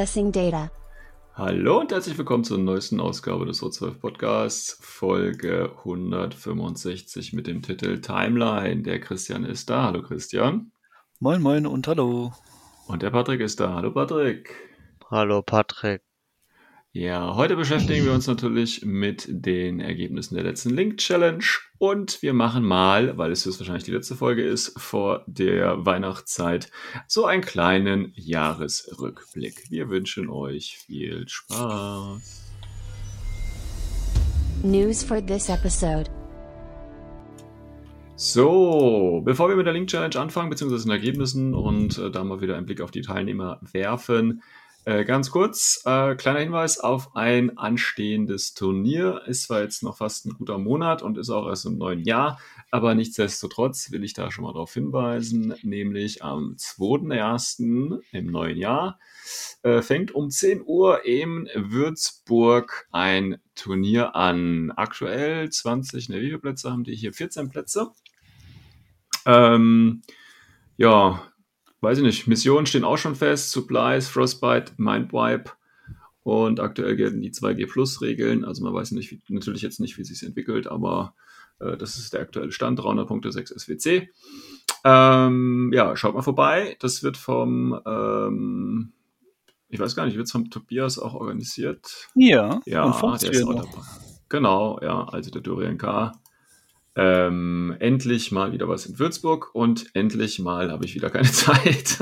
Accessing data. Hallo und herzlich willkommen zur neuesten Ausgabe des O12 Podcasts, Folge 165 mit dem Titel Timeline. Der Christian ist da. Hallo Christian. Moin, moin und hallo. Und der Patrick ist da. Hallo Patrick. Hallo Patrick. Ja, heute beschäftigen wir uns natürlich mit den Ergebnissen der letzten Link Challenge und wir machen mal, weil es höchstwahrscheinlich die letzte Folge ist, vor der Weihnachtszeit so einen kleinen Jahresrückblick. Wir wünschen euch viel Spaß. News for this episode. So, bevor wir mit der Link Challenge anfangen, beziehungsweise den Ergebnissen und äh, da mal wieder einen Blick auf die Teilnehmer werfen, äh, ganz kurz, äh, kleiner Hinweis auf ein anstehendes Turnier. Ist zwar jetzt noch fast ein guter Monat und ist auch erst im neuen Jahr, aber nichtsdestotrotz will ich da schon mal darauf hinweisen, nämlich am 2.1. im neuen Jahr äh, fängt um 10 Uhr in Würzburg ein Turnier an. Aktuell 20, ne, wie viele Plätze haben die hier? 14 Plätze. Ähm, ja, weiß ich nicht, Missionen stehen auch schon fest, Supplies, Frostbite, Mindwipe und aktuell gelten die 2G Plus Regeln, also man weiß nicht, wie, natürlich jetzt nicht, wie sich entwickelt, aber äh, das ist der aktuelle Stand, 300 Punkte, 6 SWC. Ähm, ja, schaut mal vorbei, das wird vom, ähm, ich weiß gar nicht, wird es vom Tobias auch organisiert? Ja, Ja, der ist auch dabei. Genau, ja, also der Dorian K. Ähm, endlich mal wieder was in Würzburg und endlich mal habe ich wieder keine Zeit.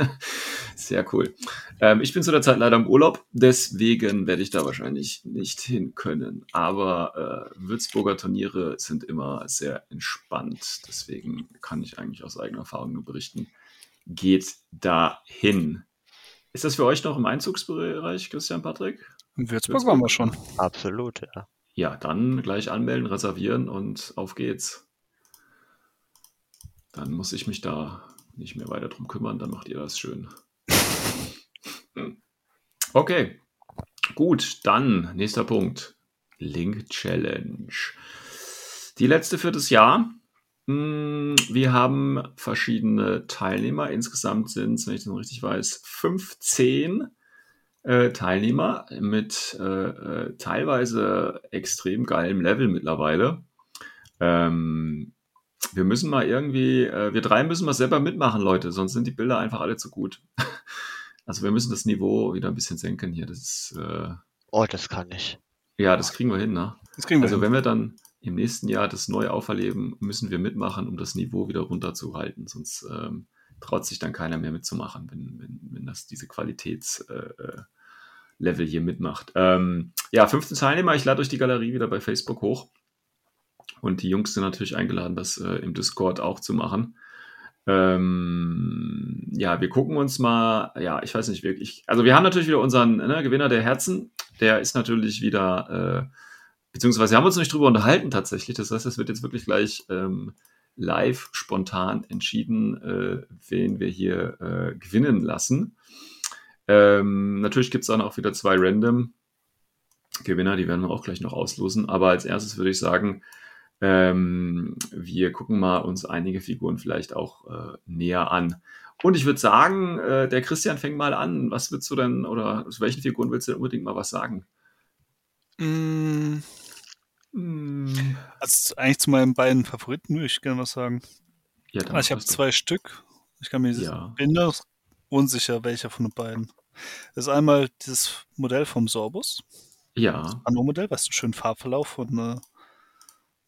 Sehr cool. Ähm, ich bin zu der Zeit leider im Urlaub, deswegen werde ich da wahrscheinlich nicht hin können. Aber äh, Würzburger Turniere sind immer sehr entspannt, deswegen kann ich eigentlich aus eigener Erfahrung nur berichten. Geht dahin. Ist das für euch noch im Einzugsbereich, Christian Patrick? In Würzburg waren wir schon. Absolut, ja. Ja, dann gleich anmelden, reservieren und auf geht's. Dann muss ich mich da nicht mehr weiter drum kümmern, dann macht ihr das schön. Okay, gut, dann nächster Punkt. Link Challenge. Die letzte für das Jahr. Hm, Wir haben verschiedene Teilnehmer. Insgesamt sind es, wenn ich das noch richtig weiß, 15 äh, Teilnehmer mit äh, äh, teilweise extrem geilem Level mittlerweile. Ähm, wir müssen mal irgendwie, äh, wir drei müssen mal selber mitmachen, Leute, sonst sind die Bilder einfach alle zu gut. Also wir müssen das Niveau wieder ein bisschen senken hier. Das ist, äh, Oh, das kann ich. ja, das kriegen wir hin, ne? Das kriegen wir Also hin. wenn wir dann im nächsten Jahr das neu auferleben, müssen wir mitmachen, um das Niveau wieder runterzuhalten. Sonst ähm, traut sich dann keiner mehr mitzumachen, wenn, wenn, wenn das diese Qualitätslevel äh, Level hier mitmacht. Ähm, ja, 15 Teilnehmer. Ich lade euch die Galerie wieder bei Facebook hoch. Und die Jungs sind natürlich eingeladen, das äh, im Discord auch zu machen. Ähm, ja, wir gucken uns mal, ja, ich weiß nicht wirklich. Also wir haben natürlich wieder unseren ne, Gewinner der Herzen. Der ist natürlich wieder, äh, beziehungsweise wir haben uns nicht drüber unterhalten tatsächlich. Das heißt, es wird jetzt wirklich gleich ähm, live spontan entschieden, äh, wen wir hier äh, gewinnen lassen. Ähm, natürlich gibt es dann auch wieder zwei Random Gewinner, die werden wir auch gleich noch auslosen. Aber als erstes würde ich sagen, ähm, wir gucken mal uns einige Figuren vielleicht auch äh, näher an. Und ich würde sagen, äh, der Christian fängt mal an. Was willst du denn, oder zu welchen Figuren willst du denn unbedingt mal was sagen? Mm, Hm, Also eigentlich zu meinen beiden Favoriten würde ich gerne was sagen. ja, Also ich habe du- zwei Stück. Ich kann mir Ja. bin mir unsicher, welcher von den beiden. Das ist einmal dieses Modell vom Sorbus, Ja, Anno-Modell, was einen schönen Farbverlauf und äh,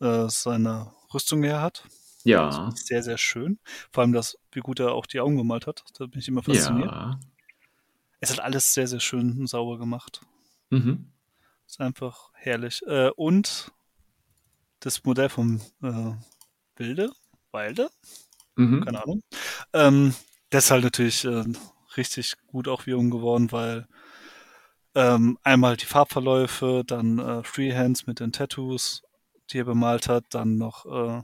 äh, seine Rüstung her hat. ja, Sehr, sehr schön. Vor allem das, wie gut er auch die Augen gemalt hat. Da bin ich immer fasziniert. ja. Es hat alles sehr, sehr schön und sauber gemacht. Mhm. Ist einfach herrlich. Äh, und das Modell vom äh, Wilde, Wilde, Mhm. keine Ahnung. Ähm, Das ist halt natürlich äh, richtig gut auch wiederum geworden, weil ähm, einmal die Farbverläufe, dann äh, Freehands mit den Tattoos, die er bemalt hat, dann noch äh,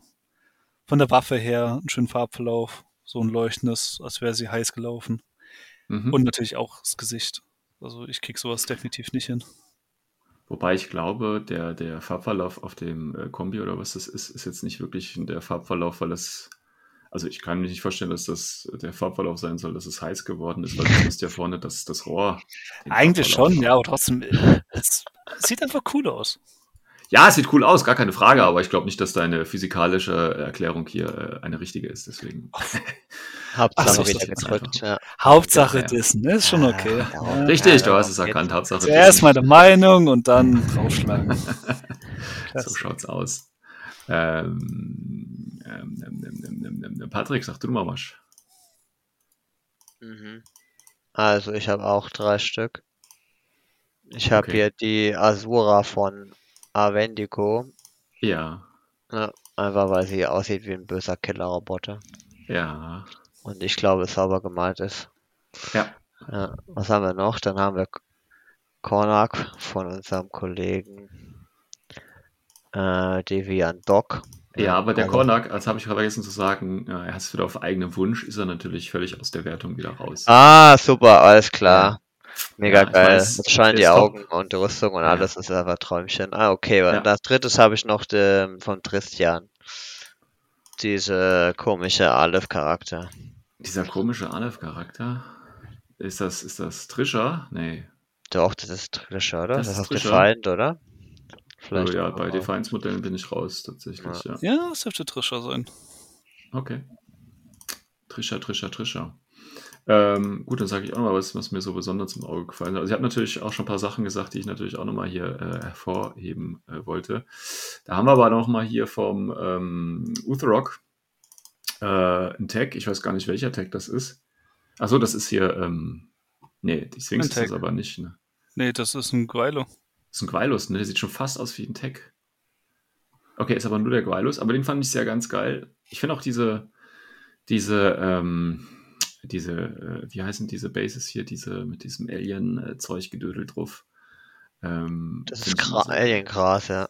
von der Waffe her einen schönen Farbverlauf, so ein leuchtendes, als wäre sie heiß gelaufen. Mhm. Und natürlich auch das Gesicht. Also ich krieg sowas definitiv nicht hin. Wobei ich glaube, der, der Farbverlauf auf dem äh, Kombi oder was das ist, ist jetzt nicht wirklich der Farbverlauf, weil es, also ich kann mir nicht vorstellen, dass das der Farbverlauf sein soll, dass es heiß geworden ist, weil du musst ja vorne das, das Rohr. Eigentlich Farbverlauf schon, ja, aber trotzdem, äh, es sieht einfach cool aus. Ja, es sieht cool aus, gar keine Frage, aber ich glaube nicht, dass deine physikalische Erklärung hier äh, eine richtige ist, deswegen. Hauptsache so, wieder das ist gedrückt. Ja. Hauptsache Ja. Dissen, ne? ist schon okay. Ja, Ja. Richtig, du hast es erkannt, Hauptsache. Zuerst meine Meinung und dann draufschlagen. So schaut's aus. Ähm, ähm, ähm, ähm, ähm, ähm, ähm, Patrick, sag du mal was. Mhm. Also ich habe auch drei Stück. Ich habe Okay. hier die Asura von Avendico. Ja, Ja, einfach weil sie aussieht wie ein böser Killerroboter. ja, Und ich glaube, es sauber gemalt ist. ja. Ja, was haben wir noch? Dann haben wir Kornak von unserem Kollegen äh, Devian Doc. Ja, aber der also- Kornak, das habe ich vergessen zu sagen, äh, er hat es wieder auf eigenen Wunsch, ist er natürlich völlig aus der Wertung wieder raus. Ah, super, alles klar. Mega Ja, geil. weiß, Jetzt scheinen die ist top. Augen und die Rüstung und Ja. alles, das ist einfach Träumchen. Ah, okay. Ja. Und als drittes habe ich noch den, von Tristian. Diese komische Aleph-Charakter. Dieser komische Aleph-Charakter, ist das, ist das Trisha? Nee. Doch, das ist Trisha, oder? Das Das, ist Trisha. Defiant, oder? Oh, Vielleicht ja, auch bei. Defiance-Modellen bin ich raus, tatsächlich, ja. Ja, das dürfte Trisha sein. Okay. Trisha, Trisha, Trisha. Ähm, gut, dann sage ich auch noch mal was, was mir so besonders im Auge gefallen ist. Also ich habe natürlich auch schon ein paar Sachen gesagt, die ich natürlich auch noch mal hier äh, hervorheben äh, wollte. Da haben wir aber noch mal hier vom ähm, Utherok äh, ein Tag. Ich weiß gar nicht, welcher Tag das ist. Achso, das ist hier, ähm, nee, die Sphinx ist das Tag. aber nicht. Ne? Nee, das ist ein Guaylo. Das ist ein Gwylus, ne? Der sieht schon fast aus wie ein Tech. Okay, ist aber nur der Gwylus, aber den fand ich sehr ganz geil. Ich finde auch diese, diese, ähm, diese, äh, wie heißen diese Bases hier, diese mit diesem Alien-Zeug gedödelt drauf. Ähm, Das ist Gra sehr- Aliengras, ja.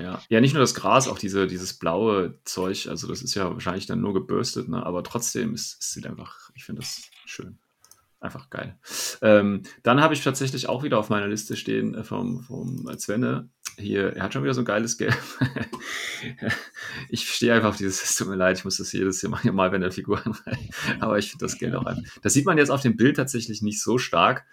ja. ja, nicht nur das Gras, auch diese, dieses blaue Zeug. Also, das ist ja wahrscheinlich dann nur gebürstet, ne? aber trotzdem ist es einfach, ich finde das schön. Einfach geil. Ähm, dann habe ich tatsächlich auch wieder auf meiner Liste stehen äh, vom, vom Svenne. Hier, er hat schon wieder so ein geiles Gelb. ich stehe einfach auf dieses, es tut mir leid, ich muss das jedes Jahr mal, mal wenn der Figuren rein. Aber ich finde das Gelb auch einfach. Das sieht man jetzt auf dem Bild tatsächlich nicht so stark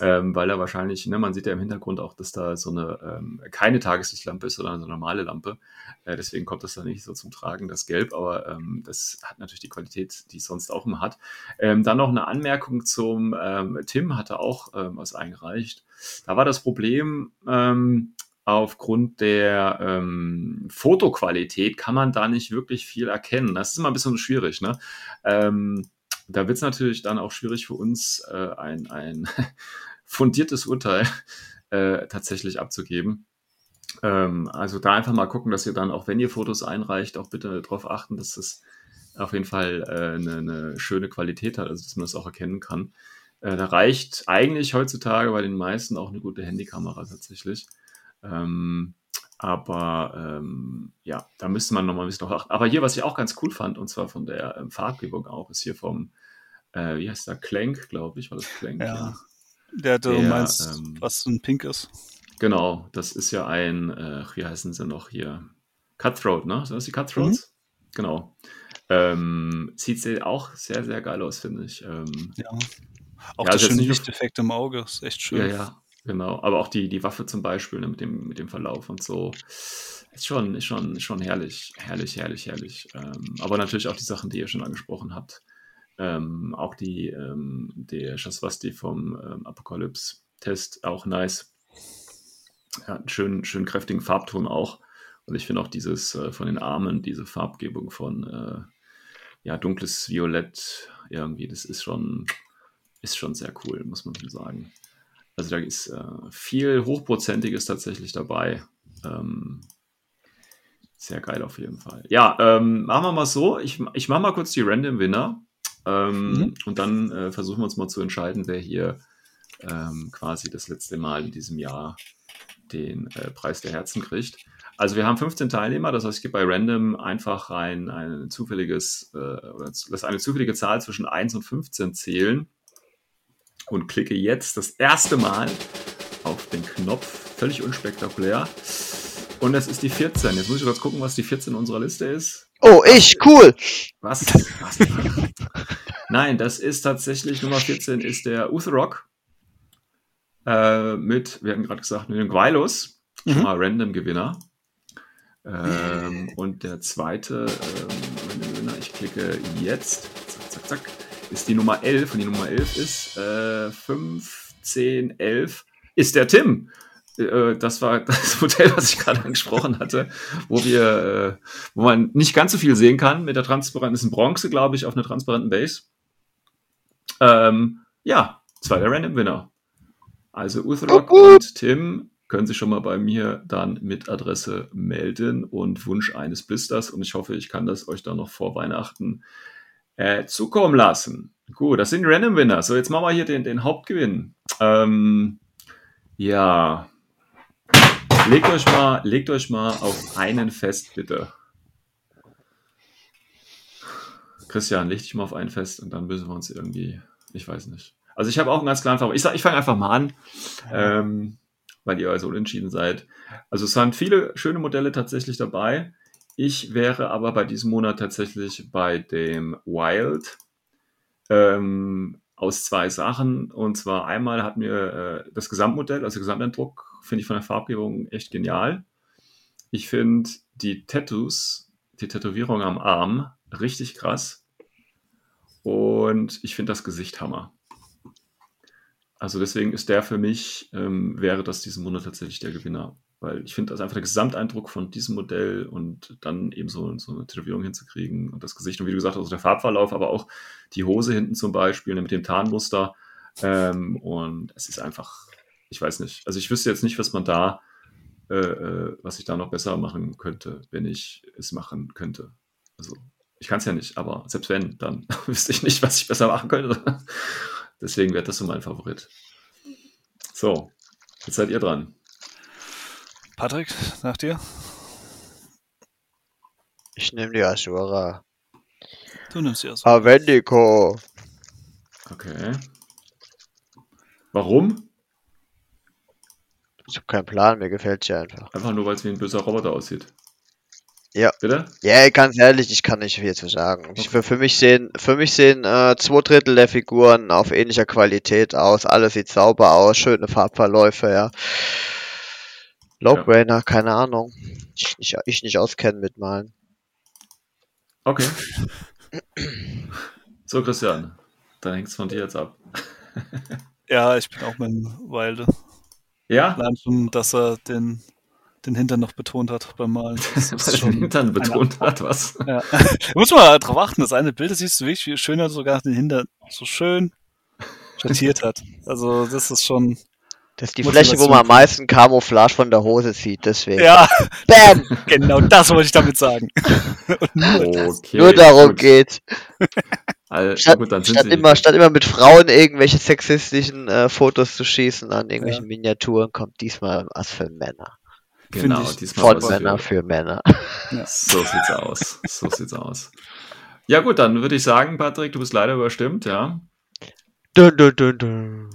ähm, weil er wahrscheinlich, ne, man sieht ja im Hintergrund auch, dass da so eine ähm, keine Tageslichtlampe ist, sondern so eine normale Lampe. Äh, deswegen kommt das da nicht so zum Tragen, das Gelb, aber ähm, das hat natürlich die Qualität, die es sonst auch immer hat. Ähm, dann noch eine Anmerkung zum ähm, Tim hatte auch ähm, was eingereicht. Da war das Problem, ähm, aufgrund der ähm, Fotoqualität kann man da nicht wirklich viel erkennen. Das ist immer ein bisschen schwierig, ne? Ähm, da wird es natürlich dann auch schwierig für uns, äh, ein, ein fundiertes Urteil äh, tatsächlich abzugeben. Ähm, also da einfach mal gucken, dass ihr dann, auch wenn ihr Fotos einreicht, auch bitte darauf achten, dass es auf jeden Fall äh, eine, eine schöne Qualität hat, also dass man das auch erkennen kann. Äh, da reicht eigentlich heutzutage bei den meisten auch eine gute Handykamera tatsächlich. Ähm, aber ähm, ja, da müsste man nochmal ein bisschen achten. Aber hier, was ich auch ganz cool fand, und zwar von der ähm, Farbgebung auch, ist hier vom, äh, wie heißt der, Clank, glaube ich, war das Clank? Ja. Der, du Der, meinst, ähm, was ein Pink ist. Genau, das ist ja ein, äh, wie heißen sie noch hier? Cutthroat, ne? Sind das die Cutthroats? Genau. Ähm, sieht sehr, auch sehr, sehr geil aus, finde ich. Ähm, Ja. Auch Ja, das schöne Lichteffekt im Auge ist echt schön. Ja, ja, genau. Aber auch die, die Waffe zum Beispiel ne, mit, dem, mit dem Verlauf und so. Ist schon, ist schon, schon herrlich, herrlich, herrlich, herrlich. Ähm, aber natürlich auch die Sachen, die ihr schon angesprochen habt. Ähm, auch die, ähm, der Shaswasti vom ähm, Apocalypse-Test, auch nice. Ja, einen schönen, schönen kräftigen Farbton auch. Und ich finde auch dieses äh, von den Armen, diese Farbgebung von äh, ja, dunkles Violett irgendwie, das ist schon, ist schon sehr cool, muss man schon sagen. Also da ist äh, viel Hochprozentiges tatsächlich dabei. Ähm, sehr geil auf jeden Fall. Ja, ähm, machen wir mal so. Ich, ich mache mal kurz die Random Winner. Ähm, Mhm. Und dann äh, versuchen wir uns mal zu entscheiden, wer hier ähm, quasi das letzte Mal in diesem Jahr den äh, Preis der Herzen kriegt. Also wir haben 15 Teilnehmer, das heißt, ich gebe bei Random einfach rein ein zufälliges, äh, oder lass eine zufällige Zahl zwischen 1 und 15 zählen und klicke jetzt das erste Mal auf den Knopf, völlig unspektakulär. Und es ist die 14. Jetzt muss ich kurz gucken, was die 14 unserer Liste ist. Oh, ich, cool. Was? Was? Nein, das ist tatsächlich Nummer 14 ist der Utherrock äh, mit, wir hatten gerade gesagt, mit dem schon Mhm. mal Random-Gewinner. Ähm, und der zweite ähm, Random-Gewinner, ich klicke jetzt, zack, zack, zack, ist die Nummer 11 und die Nummer 11 ist äh, 15, 11, ist der Tim. Äh, Das war das Modell, was ich gerade angesprochen hatte, wo wir, äh, wo man nicht ganz so viel sehen kann mit der transparenten, ist ein Bronze, glaube ich, auf einer transparenten Base. Ähm, ja, zweiter Random Winner. Also Uthrock und Tim können sich schon mal bei mir dann mit Adresse melden und Wunsch eines Blisters. Und ich hoffe, ich kann das euch dann noch vor Weihnachten äh, zukommen lassen. Gut, das sind Random Winner. So, jetzt machen wir hier den, den Hauptgewinn. Ähm, ja. Legt euch mal, legt euch mal auf einen fest, bitte. Christian, leg dich mal auf einen fest und dann müssen wir uns irgendwie, ich weiß nicht. Also ich habe auch einen ganz klaren Favorit. Ich ich fange einfach mal an, ähm, weil ihr also unentschieden seid. Also es sind viele schöne Modelle tatsächlich dabei. Ich wäre aber bei diesem Monat tatsächlich bei dem Wild ähm, aus zwei Sachen. Und zwar einmal hat mir äh, das Gesamtmodell, also Gesamteindruck, finde ich von der Farbgebung echt genial. Ich finde die Tattoos, die Tätowierung am Arm, richtig krass. Und ich finde das Gesicht Hammer. Also deswegen ist der für mich, ähm, wäre das diesen Monat tatsächlich der Gewinner. Weil ich finde, das einfach der Gesamteindruck von diesem Modell und dann eben so, so eine Tätowierung hinzukriegen und das Gesicht und wie du gesagt hast, also der Farbverlauf, aber auch die Hose hinten zum Beispiel ne, mit dem Tarnmuster. Ähm, und es ist einfach, ich weiß nicht, also ich wüsste jetzt nicht, was man da, äh, äh, was ich da noch besser machen könnte, wenn ich es machen könnte. Also ich kann es ja nicht, aber selbst wenn, dann wüsste ich nicht, was ich besser machen könnte. Deswegen wäre das so mein Favorit. So, jetzt seid ihr dran. Patrick, nach dir? Ich nehme die Ashura. Du nimmst die erst. Avendico. Okay. Warum? Ich habe keinen Plan, mir gefällt sie einfach. Einfach nur, weil es wie ein böser Roboter aussieht. Ja. Bitte? Ja, ganz ehrlich, ich kann nicht viel zu sagen. Ich, für, für mich sehen, für mich sehen äh, zwei Drittel der Figuren auf ähnlicher Qualität aus. Alles sieht sauber aus, schöne Farbverläufe, ja. Low-Brainer, keine Ahnung. Ich nicht, ich nicht auskennen mit Malen. Okay. So, Christian, dann hängt es von dir jetzt ab. Ja, ich bin auch mit dem Wilde. Ja? Allein schon, dass er den, den Hintern noch betont hat beim Malen. Das ist er den schon Hintern eine- betont hat, was? Ja. Da muss man drauf achten, das eine Bild, das siehst du wirklich, wie schön er sogar den Hintern so schön schattiert hat. Also, das ist schon. Das ist die. Fläche, wo man am meisten Camouflage von der Hose sieht, deswegen. Ja, Bam! genau das wollte ich damit sagen. Und nur das. Okay. Nur darum gut. geht. Also, Statt, gut, dann sind statt, sie immer, statt immer mit Frauen irgendwelche sexistischen äh, Fotos zu schießen an irgendwelchen Ja. Miniaturen, kommt diesmal was für Männer. genau, finde ich diesmal Von was Männer für, für Männer. So sieht's aus. So sieht's aus. Ja, gut, dann würde ich sagen, Patrick, du bist leider überstimmt, ja. Dun, dun, dun, dun.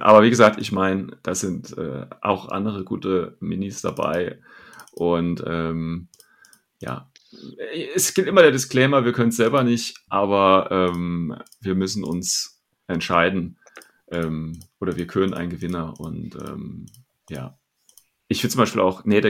Aber wie gesagt, ich meine, da sind äh, auch andere gute Minis dabei. Und ähm, ja, es gibt immer der Disclaimer, wir können es selber nicht, aber ähm, wir müssen uns entscheiden. Ähm, oder wir können einen Gewinner. Und ähm, ja, ich finde zum Beispiel auch, nee,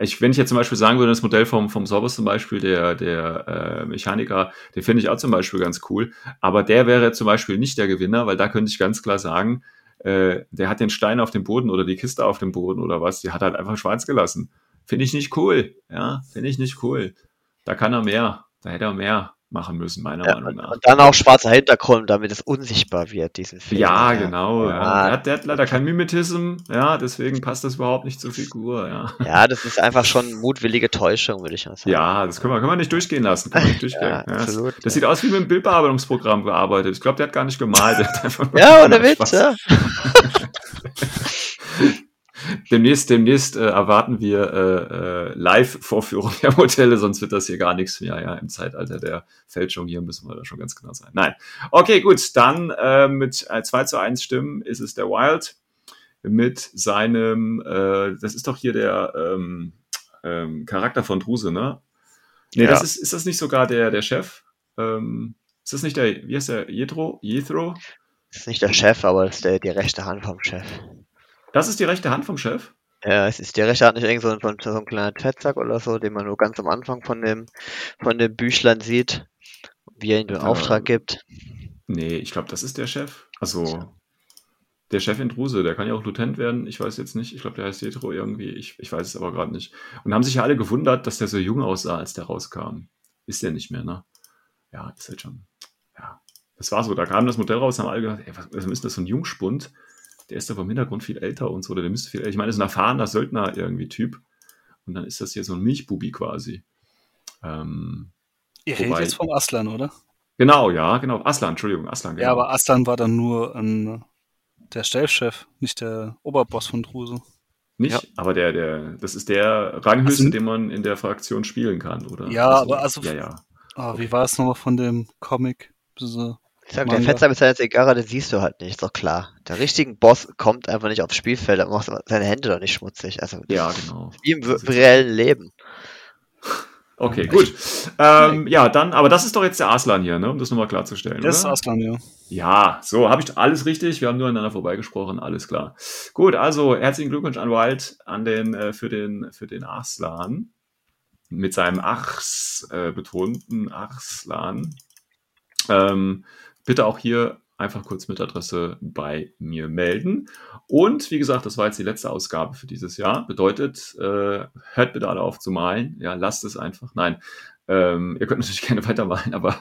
ich, wenn ich jetzt zum Beispiel sagen würde, das Modell vom, vom Sorbus zum Beispiel, der, der äh, Mechaniker, den finde ich auch zum Beispiel ganz cool. Aber der wäre zum Beispiel nicht der Gewinner, weil da könnte ich ganz klar sagen, äh, der hat den Stein auf dem Boden oder die Kiste auf dem Boden oder was, die hat halt einfach schwarz gelassen. Finde ich nicht cool. Ja, finde ich nicht cool. Da kann er mehr. Da hätte er mehr. Machen müssen, meiner Ja, Meinung nach. und dann auch schwarzer Hintergrund, damit es unsichtbar wird, diesen Film. Ja, genau. Ja. Ja. Der, hat, der hat leider kein Mimetism, ja, deswegen passt das überhaupt nicht zur Figur, ja. Ja, das ist einfach schon mutwillige Täuschung, würde ich mal sagen. Ja, das können wir, können wir nicht durchgehen lassen. Können wir nicht durchgehen. Ja, Ja, das, absolut, das ja. sieht aus wie mit einem Bildbearbeitungsprogramm gearbeitet. Ich glaube, der hat gar nicht gemalt. Der hat einfach nur Ja, ohne Nein, Witz, ja. Demnächst, demnächst äh, erwarten wir äh, äh, Live-Vorführung der Modelle, sonst wird das hier gar nichts mehr. Ja, im Zeitalter der Fälschung hier müssen wir da schon ganz genau sein. Nein. Okay, gut, dann äh, mit äh, 2 zu 1 Stimmen ist es der Wild mit seinem, äh, das ist doch hier der ähm, ähm, Charakter von Druse, ne? Nee, Ja. das ist, ist das nicht sogar der, der Chef? Ähm, ist das nicht der, wie heißt der, Jethro? Jethro? Das ist nicht der Chef, aber das ist der, die rechte Hand vom Chef. Das ist die rechte Hand vom Chef? Ja, es ist die rechte Hand nicht irgend so ein, so ein, kleiner Fettsack oder so, den man nur ganz am Anfang von dem, von dem Büchlein sieht, wie er ihm den. Auftrag gibt. Nee, ich glaube, das ist der Chef. Also, der Chef in Druse, der kann ja auch Lieutenant werden. Ich weiß jetzt nicht. Ich glaube, der heißt Jethro irgendwie. Ich, ich weiß es aber gerade nicht. Und haben sich ja alle gewundert, dass der so jung aussah, als der rauskam. Ist der nicht mehr, ne? Ja, ist halt schon. Ja, das war so. Da kam das Modell raus, haben alle gedacht, ey, was, was ist das so ein Jungspund? Der ist aber im Hintergrund viel älter und so. Oder der müsste viel, ich meine, das ist ein erfahrener Söldner irgendwie Typ. Und dann ist das hier so ein Milchbubi quasi. Ähm, Ihr Wobei- redet jetzt vom Aslan, oder? genau, ja, genau. Aslan, Entschuldigung, Aslan. Genau. Ja, aber Aslan war dann nur ein, der Stellchef, nicht der Oberboss von Druse. Nicht, Ja. aber der, der, das ist der Ranghöchste, Also- den man in der Fraktion spielen kann, oder? Ja, aber also- Ja, ja. Ah, wie war es nochmal von dem Comic? Diese, Ich sag, der Manga. Fettsack mit seiner Zigarre, den siehst du halt nicht, ist doch klar. Der richtige Boss kommt einfach nicht aufs Spielfeld, dann macht seine Hände doch nicht schmutzig. Also, Ja, genau. wie im reellen Leben. Okay, gut. Ähm, ja, dann, aber das ist doch jetzt der Aslan hier, ne? um das nochmal klarzustellen. das ist oder? Aslan, ja. Ja, so habe ich alles richtig. Wir haben nur aneinander vorbeigesprochen, alles klar. Gut, also herzlichen Glückwunsch an Wild an den, äh, für, den, für den Arslan. Mit seinem Achs äh, betonten Arslan. Ähm, bitte auch hier einfach kurz mit Adresse bei mir melden. Und wie gesagt, das war jetzt die letzte Ausgabe für dieses Jahr. Bedeutet, äh, hört bitte alle auf zu malen. Ja, lasst es einfach. Nein, ähm, ihr könnt natürlich gerne weitermalen, aber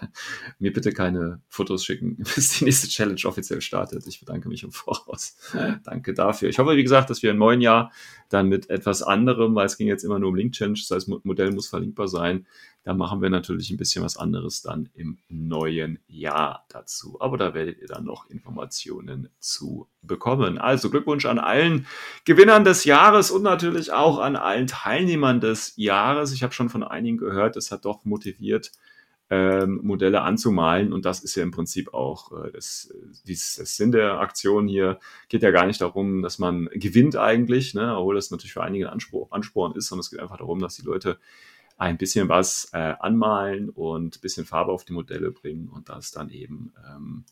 mir bitte keine Fotos schicken, bis die nächste Challenge offiziell startet. Ich bedanke mich im Voraus. Danke dafür. Ich hoffe, wie gesagt, dass wir im neuen Jahr dann mit etwas anderem, weil es ging jetzt immer nur um Link Change, das heißt, Mo- Modell muss verlinkbar sein. Da machen wir natürlich ein bisschen was anderes dann im neuen Jahr dazu. Aber da werdet ihr dann noch Informationen zu bekommen. Also Glückwunsch an allen Gewinnern des Jahres und natürlich auch an allen Teilnehmern des Jahres. Ich habe schon von einigen gehört, das hat doch motiviert, ähm, Modelle anzumalen. Und das ist ja im Prinzip auch äh, das, dies, das Sinn der Aktion hier. Geht ja gar nicht darum, dass man gewinnt eigentlich, ne? obwohl das natürlich für einige ein Ansporn ist, sondern es geht einfach darum, dass die Leute ein bisschen was äh, anmalen und bisschen Farbe auf die Modelle bringen und das dann eben ähm,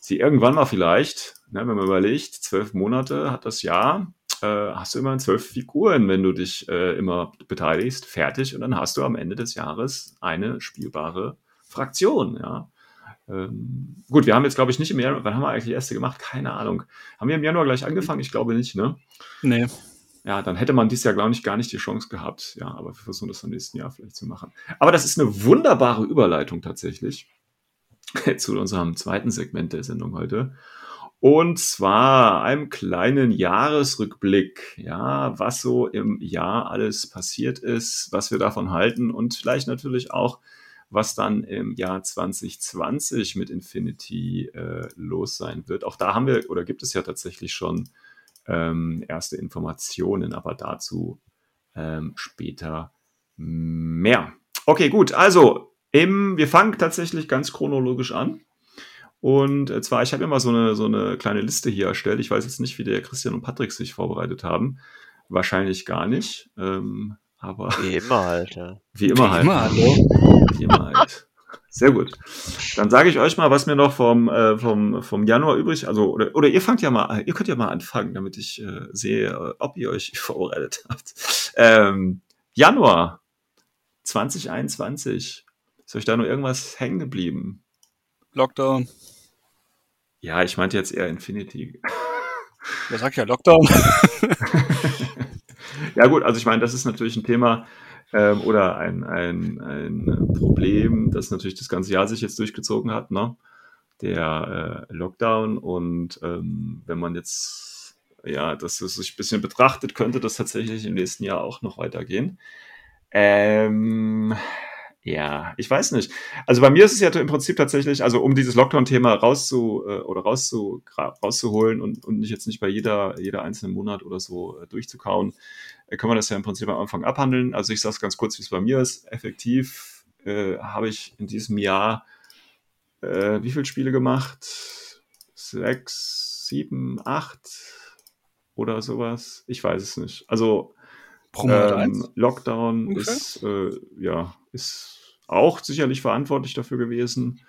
sie irgendwann mal vielleicht, ne, wenn man überlegt, zwölf Monate hat das Jahr, äh, hast du immerhin zwölf Figuren, wenn du dich äh, immer beteiligst, fertig und dann hast du am Ende des Jahres eine spielbare Fraktion, ja. Ähm, gut, wir haben jetzt, glaube ich, nicht im Januar, wann haben wir eigentlich die erste gemacht? Keine Ahnung. Haben wir im Januar gleich angefangen? Ich glaube nicht, ne? Nee. Ja, dann hätte man dieses Jahr, glaube ich, gar nicht die Chance gehabt. Ja, aber wir versuchen das im nächsten Jahr vielleicht zu machen. Aber das ist eine wunderbare Überleitung tatsächlich zu unserem zweiten Segment der Sendung heute. Und zwar einem kleinen Jahresrückblick, ja, was so im Jahr alles passiert ist, was wir davon halten und vielleicht natürlich auch, was dann im Jahr 2020 mit Infinity äh, los sein wird. Auch da haben wir oder gibt es ja tatsächlich schon ähm, erste Informationen, aber dazu ähm, später mehr. Okay, gut. Also, im, wir fangen tatsächlich ganz chronologisch an. Und äh, zwar, ich habe immer so eine, so eine kleine Liste hier erstellt. Ich weiß jetzt nicht, wie der Christian und Patrick sich vorbereitet haben. Wahrscheinlich gar nicht. Ähm, aber Wie immer halt, ja. wie immer halt. Immer, hallo. Wie immer halt. Sehr gut. Dann sage ich euch mal, was mir noch vom, äh, vom, vom Januar übrig, also, oder, oder ihr fangt ja mal, ihr könnt ja mal anfangen, damit ich äh, sehe, ob ihr euch vorbereitet habt. Ähm, Januar 2021. Ist euch da nur irgendwas hängen geblieben? Lockdown. Ja, ich meinte jetzt eher Infinity. Wer sagt ja Lockdown? ja gut, also ich meine, das ist natürlich ein Thema, ähm, oder ein, ein, ein Problem, das natürlich das ganze Jahr sich jetzt durchgezogen hat, ne? der äh, Lockdown. Und ähm, wenn man jetzt ja, das sich ein bisschen betrachtet, könnte das tatsächlich im nächsten Jahr auch noch weitergehen. Ähm, ja, ich weiß nicht. Also bei mir ist es ja im Prinzip tatsächlich, also um dieses Lockdown-Thema rauszu äh, oder rauszu, rauszuholen und, und nicht jetzt nicht bei jeder, jeder einzelnen Monat oder so äh, durchzukauen, äh, können wir das ja im Prinzip am Anfang abhandeln. Also ich sage es ganz kurz, wie es bei mir ist. Effektiv äh, habe ich in diesem Jahr äh, wie viele Spiele gemacht? Sechs, sieben, acht oder sowas? Ich weiß es nicht. Also ähm, Lockdown okay. ist äh, ja ist auch sicherlich verantwortlich dafür gewesen.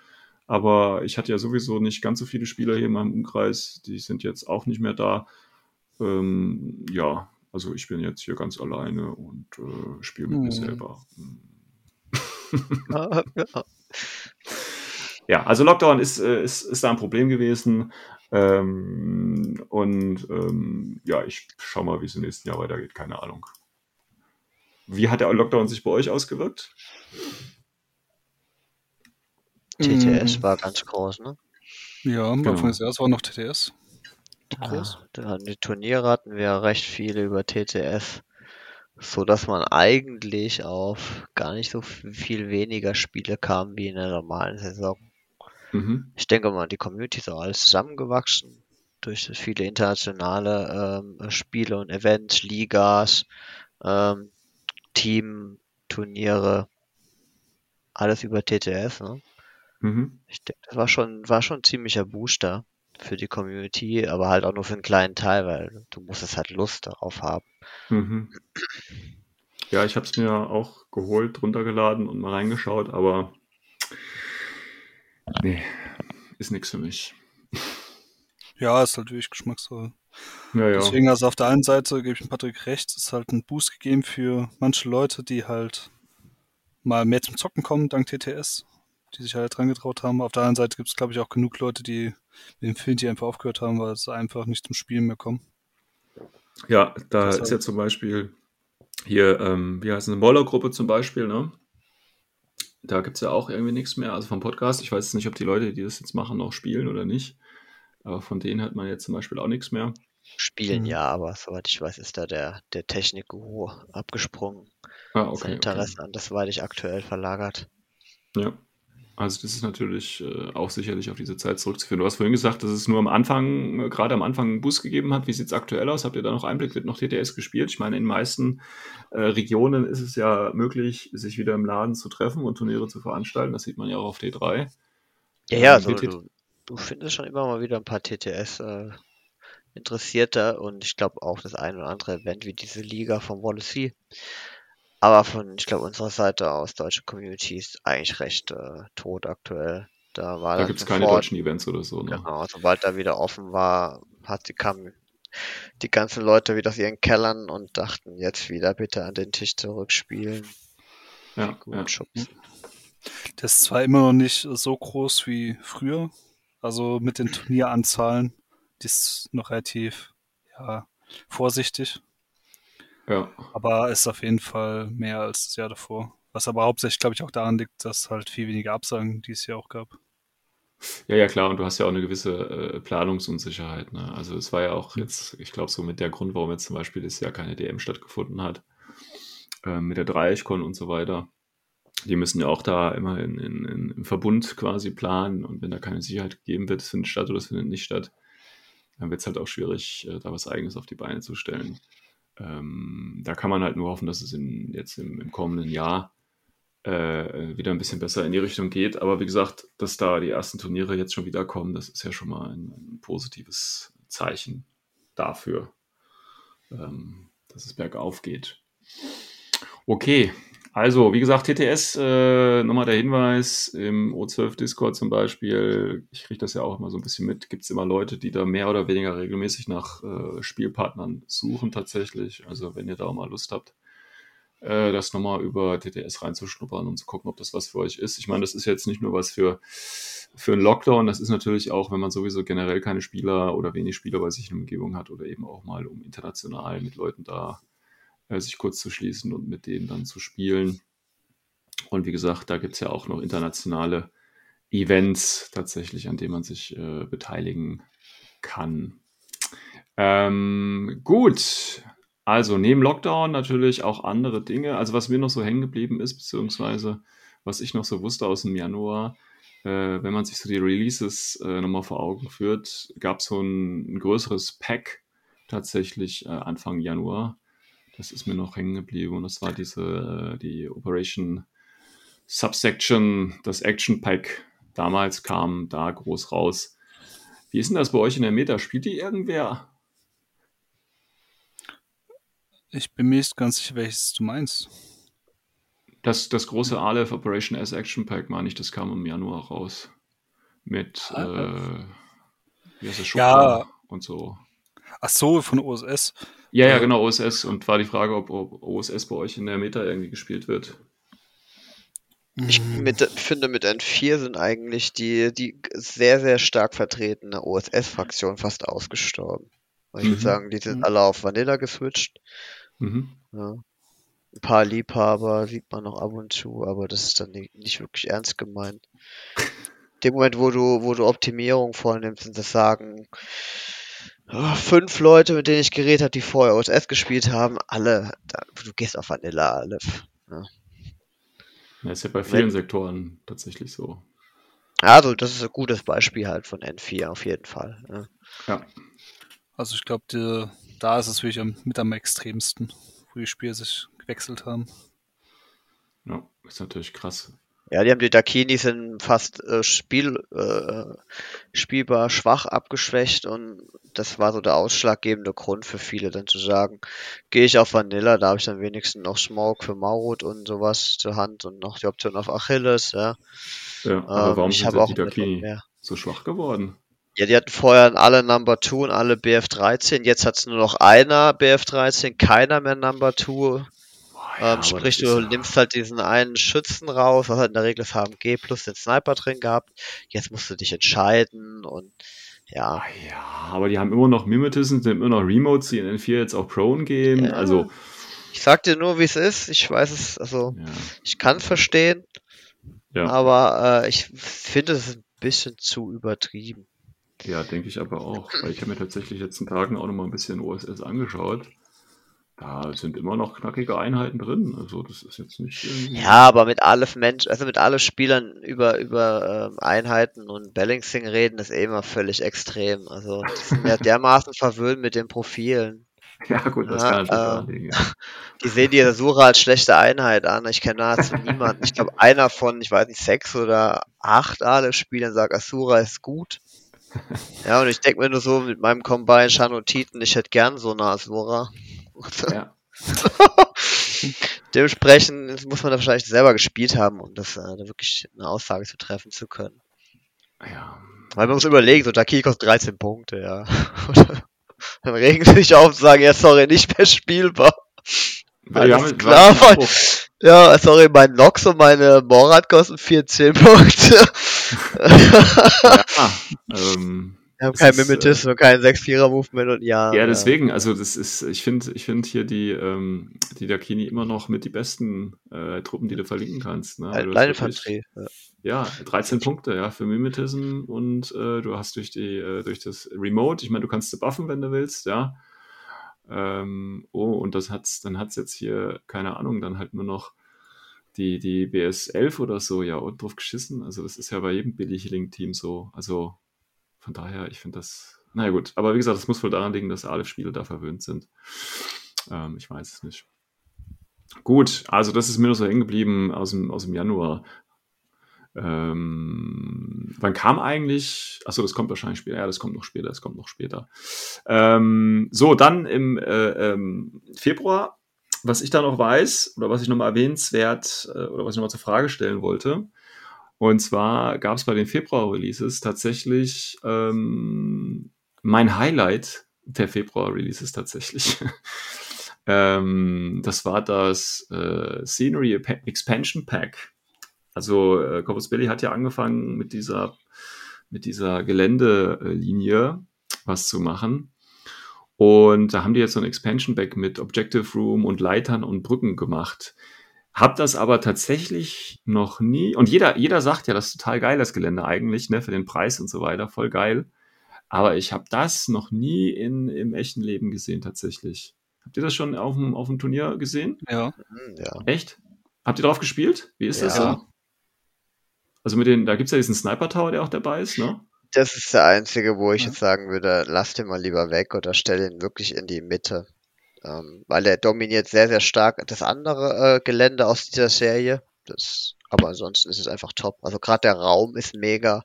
Aber ich hatte ja sowieso nicht ganz so viele Spieler hier in meinem Umkreis. Die sind jetzt auch nicht mehr da. Ähm, ja, also ich bin jetzt hier ganz alleine und äh, spiele mit hm. mir selber. ja, also Lockdown ist, äh, ist, ist da ein Problem gewesen. Ähm, und ähm, ja, ich schau mal, wie es im nächsten Jahr weitergeht. Keine Ahnung. Wie hat der Lockdown sich bei euch ausgewirkt? TTS mm. war ganz groß, ne? Ja, am genau. Anfang des Jahres war noch TTS. Groß. Ja, die Turniere hatten wir recht viele über TTS, so dass man eigentlich auf gar nicht so viel weniger Spiele kam wie in der normalen Saison. Mhm. Ich denke mal, die Community ist auch alles zusammengewachsen durch viele internationale ähm, Spiele und Events, Ligas, ähm, Team-Turniere, alles über TTS. Ne? Mhm. Ich denke, das war schon, war schon ein ziemlicher Booster für die Community, aber halt auch nur für einen kleinen Teil, weil du musstest halt Lust darauf haben. Mhm. Ja, ich habe es mir auch geholt, runtergeladen und mal reingeschaut, aber nee, ist nichts für mich. Ja, ist halt wirklich Geschmackssache. Ja, ja. Deswegen, also auf der einen Seite gebe ich Patrick recht, es ist halt ein Boost gegeben für manche Leute, die halt mal mehr zum Zocken kommen, dank TTS die sich halt dran getraut haben. Auf der anderen Seite gibt es, glaube ich, auch genug Leute, die mit Infinity einfach aufgehört haben, weil sie einfach nicht zum Spielen mehr kommen. Ja, da das ist ja zum Beispiel hier, ähm, wie heißt es, eine Moller-Gruppe zum Beispiel, ne? Da gibt es ja auch irgendwie nichts mehr, also vom Podcast. Ich weiß jetzt nicht, ob die Leute, die das jetzt machen, noch spielen oder nicht. Aber von denen hat man jetzt zum Beispiel auch nichts mehr. Spielen mhm. ja, aber soweit ich weiß, ist da der, der Technik-Guru abgesprungen. Ah, okay, Sein Interesse okay. an das ich aktuell verlagert. Ja. Also das ist natürlich äh, auch sicherlich auf diese Zeit zurückzuführen. Du hast vorhin gesagt, dass es nur am Anfang, äh, gerade am Anfang einen Bus gegeben hat. Wie sieht es aktuell aus? Habt ihr da noch Einblick? Wird noch TTS gespielt? Ich meine, in den meisten äh, Regionen ist es ja möglich, sich wieder im Laden zu treffen und Turniere zu veranstalten. Das sieht man ja auch auf T3. Ja, ja, also du, du, findest schon immer mal wieder ein paar TTS äh, Interessierter und ich glaube auch das ein oder andere Event wie diese Liga von Wallacey aber von, ich glaube, unserer Seite aus, deutsche Community ist eigentlich recht äh, tot aktuell. Da, war da gibt es keine deutschen Events oder so. Ne? Genau, sobald da wieder offen war, hat die, kamen die ganzen Leute wieder aus ihren Kellern und dachten, jetzt wieder bitte an den Tisch zurückspielen. Ja, Gut, ja. Schubsen. Das ist zwar immer noch nicht so groß wie früher, also mit den Turnieranzahlen, die ist noch relativ ja, vorsichtig. Ja. Aber es ist auf jeden Fall mehr als das Jahr davor. Was aber hauptsächlich, glaube ich, auch daran liegt, dass es halt viel weniger Absagen dieses Jahr auch gab. Ja, ja, klar. Und du hast ja auch eine gewisse äh, Planungsunsicherheit. Ne? Also es war ja auch jetzt, ich glaube, so mit der Grund, warum jetzt zum Beispiel das Jahr keine DM stattgefunden hat, äh, mit der Dreieckkon und so weiter. Die müssen ja auch da immer in, in, in, im Verbund quasi planen. Und wenn da keine Sicherheit gegeben wird, es findet statt oder es findet nicht statt, dann wird es halt auch schwierig, äh, da was Eigenes auf die Beine zu stellen. Ähm, da kann man halt nur hoffen, dass es in, jetzt im, im kommenden Jahr äh, wieder ein bisschen besser in die Richtung geht. Aber wie gesagt, dass da die ersten Turniere jetzt schon wieder kommen, das ist ja schon mal ein, ein positives Zeichen dafür, ähm, dass es bergauf geht. Okay, also, wie gesagt, TTS, äh, nochmal der Hinweis, im O12 Discord zum Beispiel, ich kriege das ja auch immer so ein bisschen mit, gibt es immer Leute, die da mehr oder weniger regelmäßig nach äh, Spielpartnern suchen tatsächlich. Also, wenn ihr da mal Lust habt, äh, das nochmal über TTS reinzuschnuppern und zu gucken, ob das was für euch ist. Ich meine, das ist jetzt nicht nur was für, für einen Lockdown, das ist natürlich auch, wenn man sowieso generell keine Spieler oder wenig Spieler bei sich in der Umgebung hat oder eben auch mal um international mit Leuten da äh, sich kurz zu schließen und mit denen dann zu spielen. Und wie gesagt, da gibt es ja auch noch internationale Events tatsächlich, an denen man sich äh, beteiligen kann. Ähm, gut, also neben Lockdown natürlich auch andere Dinge. Also was mir noch so hängen geblieben ist, beziehungsweise was ich noch so wusste aus dem Januar, äh, wenn man sich so die Releases äh, nochmal vor Augen führt, gab es so ein, ein, größeres Pack tatsächlich äh, Anfang Januar. Das ist mir noch hängen geblieben und das war diese, äh, die Operation Subsection, das Action Pack. Damals kam da groß raus. Wie ist denn das bei euch in der Meta? Spielt die irgendwer? Ich bin mir nicht ganz sicher, welches du meinst. Das, das große Aleph Operation S Action Pack, meine ich, das kam im Januar raus. Mit, äh, wie heißt das, ja. und so. Ach so, von OSS. Ja, ja, genau, OSS. Und war die Frage, ob, ob OSS bei euch in der Meta irgendwie gespielt wird. Ich Mhm. mit, finde, mit N4 sind eigentlich die, die sehr, sehr stark vertretene OSS-Fraktion fast ausgestorben. Weil ich Mhm. würde sagen, die sind Mhm. alle auf Vanilla geswitcht. Mhm. Ja. Ein paar Liebhaber sieht man noch ab und zu, aber das ist dann nicht, nicht wirklich ernst gemeint. Dem Moment, wo du, wo du Optimierung vornimmst und das sagen, fünf Leute, mit denen ich geredet habe, die vorher OSS gespielt haben, alle, da, du gehst auf Vanilla, alle. Ja. Ja, ist ja bei vielen Sektoren tatsächlich so. Also, das ist ein gutes Beispiel halt von N4 auf jeden Fall. Ja. Ja. Also ich glaube, da ist es wirklich am, mit am extremsten, wo die Spiele sich gewechselt haben. Ja, ist natürlich krass. Ja, die haben die Dakini sind fast äh, spiel, äh, spielbar schwach abgeschwächt und das war so der ausschlaggebende Grund für viele, dann zu sagen, gehe ich auf Vanilla, da habe ich dann wenigstens noch Smoke für Maurut und sowas zur Hand und noch die Option auf Achilles, ja. Ja, aber Ähm, warum ich sind auch die Dakini so schwach geworden? Ja, die hatten vorher alle Number 2 und alle BF13, jetzt hat es nur noch einer BF13, keiner mehr Number 2. Ja, Ähm, sprich, du ja- nimmst halt diesen einen Schützen raus, was halt in der Regel das HMG plus den Sniper drin gehabt. Jetzt musst du dich entscheiden und ja. Ah, Ja, aber die haben immer noch Mimetism, die haben immer noch Remotes, die in N4 jetzt auch prone gehen. Ja. Also, Ich sag dir nur, wie es ist. Ich weiß es, also ich kann es verstehen, Ja, aber äh, ich finde es ein bisschen zu übertrieben. ja denke ich aber auch. Weil ich habe mir tatsächlich letzten Tagen auch noch mal ein bisschen OSS angeschaut. Da sind immer noch knackige Einheiten drin. Also, das ist jetzt nicht irgendwie. Ja, aber mit alle Mensch, also mit alle Spielern über über ähm, Einheiten und Balancing reden, ist eh immer völlig extrem. Also die sind ja dermaßen verwöhnt mit den Profilen. Ja, gut, das Ja, kann natürlich äh. Ja. Die sehen die Asura als schlechte Einheit an. Ich kenne nahezu niemanden. Ich glaube, einer von, ich weiß nicht, sechs oder acht Aleph-Spielern sagt, Asura ist gut. Ja, und ich denke mir nur so, mit meinem Combine, Shan und Titan, ich hätte gern so eine Asura. Ja. Dementsprechend muss man da wahrscheinlich selber gespielt haben, um das äh, da wirklich eine Aussage zu treffen zu können. ja. Weil man muss überlegen, so Daki kostet 13 Punkte, ja. Dann regen sie sich auf und sagen, ja, sorry, nicht mehr spielbar. Ja, klar, weil-. Ja, sorry, mein Nox und meine Morat kosten 14 Punkte. Ja, ähm, Wir haben Das kein ist, äh, Mimetism und kein 6-4er-Movement und ja. Ja, deswegen, also das ist, ich finde, ich finde hier die, ähm, die Dakini immer noch mit die besten äh, Truppen, die du verlinken kannst. Ne? Weil Leininfanterie. wirklich- Ja, 13 Punkte, ja, für Mimetism und äh, du hast durch die, äh, durch das Remote, ich meine, du kannst sie buffen, wenn du willst, ja. Ähm, oh, und das hat's, dann hat's jetzt hier, keine Ahnung, dann halt nur noch die, die BS11 oder so, ja, und drauf geschissen. Also das ist ja bei jedem Billig-Link-Team so. Also von daher, ich finde das, naja gut, aber wie gesagt, das muss wohl daran liegen, dass alle Spiele da verwöhnt sind. Ähm, ich weiß es nicht. Gut, also das ist mir nur so hängen geblieben aus dem, aus dem Januar. Ähm, wann kam eigentlich? Achso, das kommt wahrscheinlich später. Ja, das kommt noch später. Das kommt noch später. Ähm, so, dann im äh, ähm, Februar, was ich da noch weiß oder was ich nochmal erwähnenswert äh, oder was ich nochmal zur Frage stellen wollte. Und zwar gab es bei den Februar-Releases tatsächlich ähm, mein Highlight der Februar-Releases tatsächlich. ähm, das war das äh, Scenery Expansion Pack. Also äh, Corpus Belli hat ja angefangen mit dieser, mit dieser Geländelinie was zu machen. Und da haben die jetzt so ein Expansion Back mit Objective Room und Leitern und Brücken gemacht. Hab das aber tatsächlich noch nie. Und jeder, jeder sagt ja, das ist total geil, das Gelände eigentlich, ne, für den Preis und so weiter, voll geil. Aber ich habe das noch nie in, im echten Leben gesehen, tatsächlich. Habt ihr das schon auf dem, auf dem Turnier gesehen? Ja. Ja. Echt? Habt ihr drauf gespielt? Wie ist das Ja. so? Also mit den, da gibt's ja diesen Sniper Tower, der auch dabei ist, ne? Das ist der einzige, wo ich Ja. jetzt sagen würde, lass den mal lieber weg oder stell ihn wirklich in die Mitte. Ähm, weil er dominiert sehr, sehr stark das andere äh, Gelände aus dieser Serie. Das, aber ansonsten ist es einfach top. Also gerade der Raum ist mega,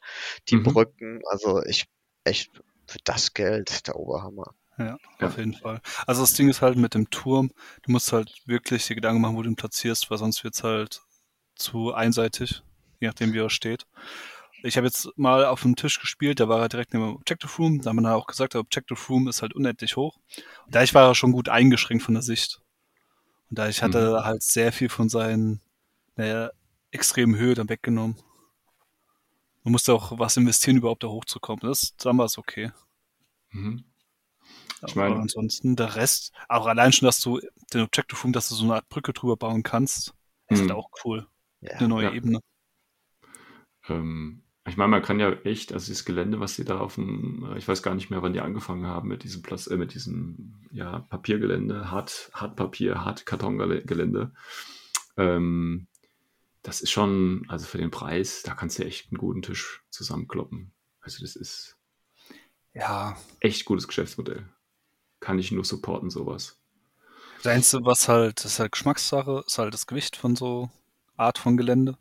die Mhm. Brücken, also ich echt für das Geld der Oberhammer. Ja, Ja. auf jeden Fall. Also das Ding ist halt mit dem Turm, du musst halt wirklich dir Gedanken machen, wo du ihn platzierst, weil sonst wird's halt zu einseitig, je nachdem wie er steht. Ich habe jetzt mal auf dem Tisch gespielt, da war er direkt neben dem Objective Room, da haben wir dann auch gesagt, der Objective Room ist halt unendlich hoch. Und da ich war er schon gut eingeschränkt von der Sicht. Und da ich hatte halt sehr viel von seinen naja, extremen Höhe dann weggenommen. Man musste auch was investieren, überhaupt da hochzukommen. Das dann war es okay. Mhm. Ich Aber meine- ansonsten der Rest, auch allein schon, dass du den Objective Room, dass du so eine Art Brücke drüber bauen kannst, ist Mhm. halt auch cool. Ja. Eine neue Ja. Ebene. Ähm, ich meine, man kann ja echt, also dieses Gelände, was die da auf dem, äh, ich weiß gar nicht mehr, wann die angefangen haben mit diesem Platz, äh, mit diesem ja, Papiergelände, Hart, Hartpapier, Hartkartongelände. Ähm, das ist schon, also für den Preis, da kannst du echt einen guten Tisch zusammenkloppen. Also das ist Ja. echt gutes Geschäftsmodell. Kann ich nur supporten, sowas. Das Einzige, was halt, das ist halt Geschmackssache, ist halt das Gewicht von so Art von Gelände.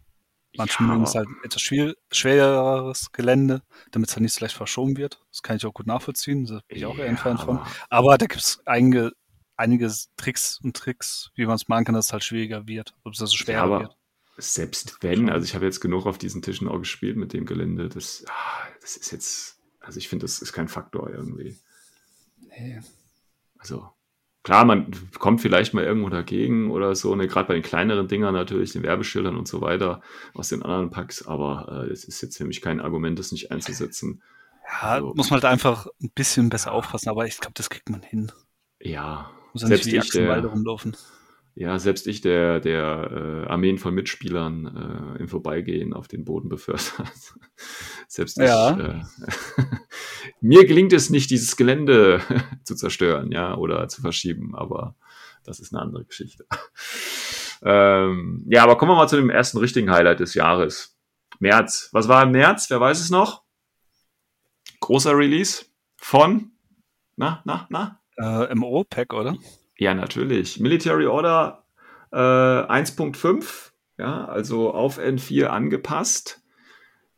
Manche Ja, mögen es halt etwas schwer, schwereres Gelände, damit es halt nicht so leicht verschoben wird. Das kann ich auch gut nachvollziehen. Da bin ich auch eher ja, Fan von. aber- da gibt es einige, einige Tricks und Tricks, wie man es machen kann, dass es halt schwieriger wird. Ob es also Ja, schwerer aber wird. selbst wenn, also ich habe jetzt genug auf diesen Tischen auch gespielt mit dem Gelände, das, ah, das ist jetzt, also ich finde, das ist kein Faktor irgendwie. Nee. Also klar, man kommt vielleicht mal irgendwo dagegen oder so, ne, gerade bei den kleineren Dingern natürlich, den Werbeschildern und so weiter aus den anderen Packs, aber äh, es ist jetzt für mich kein Argument, das nicht einzusetzen. Ja, Also- muss man halt einfach ein bisschen besser aufpassen, aber ich glaube, das kriegt man hin. Ja, Muss ja nicht selbst wie die ich, der, rumlaufen. Ja, selbst ich, der, der äh, Armeen von Mitspielern äh, im Vorbeigehen auf den Boden befördert. selbst Ja. ich, äh, mir gelingt es nicht, dieses Gelände zu zerstören, ja, oder zu verschieben, aber das ist eine andere Geschichte. ähm, ja, aber kommen wir mal zu dem ersten richtigen Highlight des Jahres. März. Was war im März? Wer weiß es noch? Großer Release von, na, na, na? Äh, MO-Pack, oder? Ja, natürlich. Military Order äh, 1.5, ja, also auf N4 angepasst.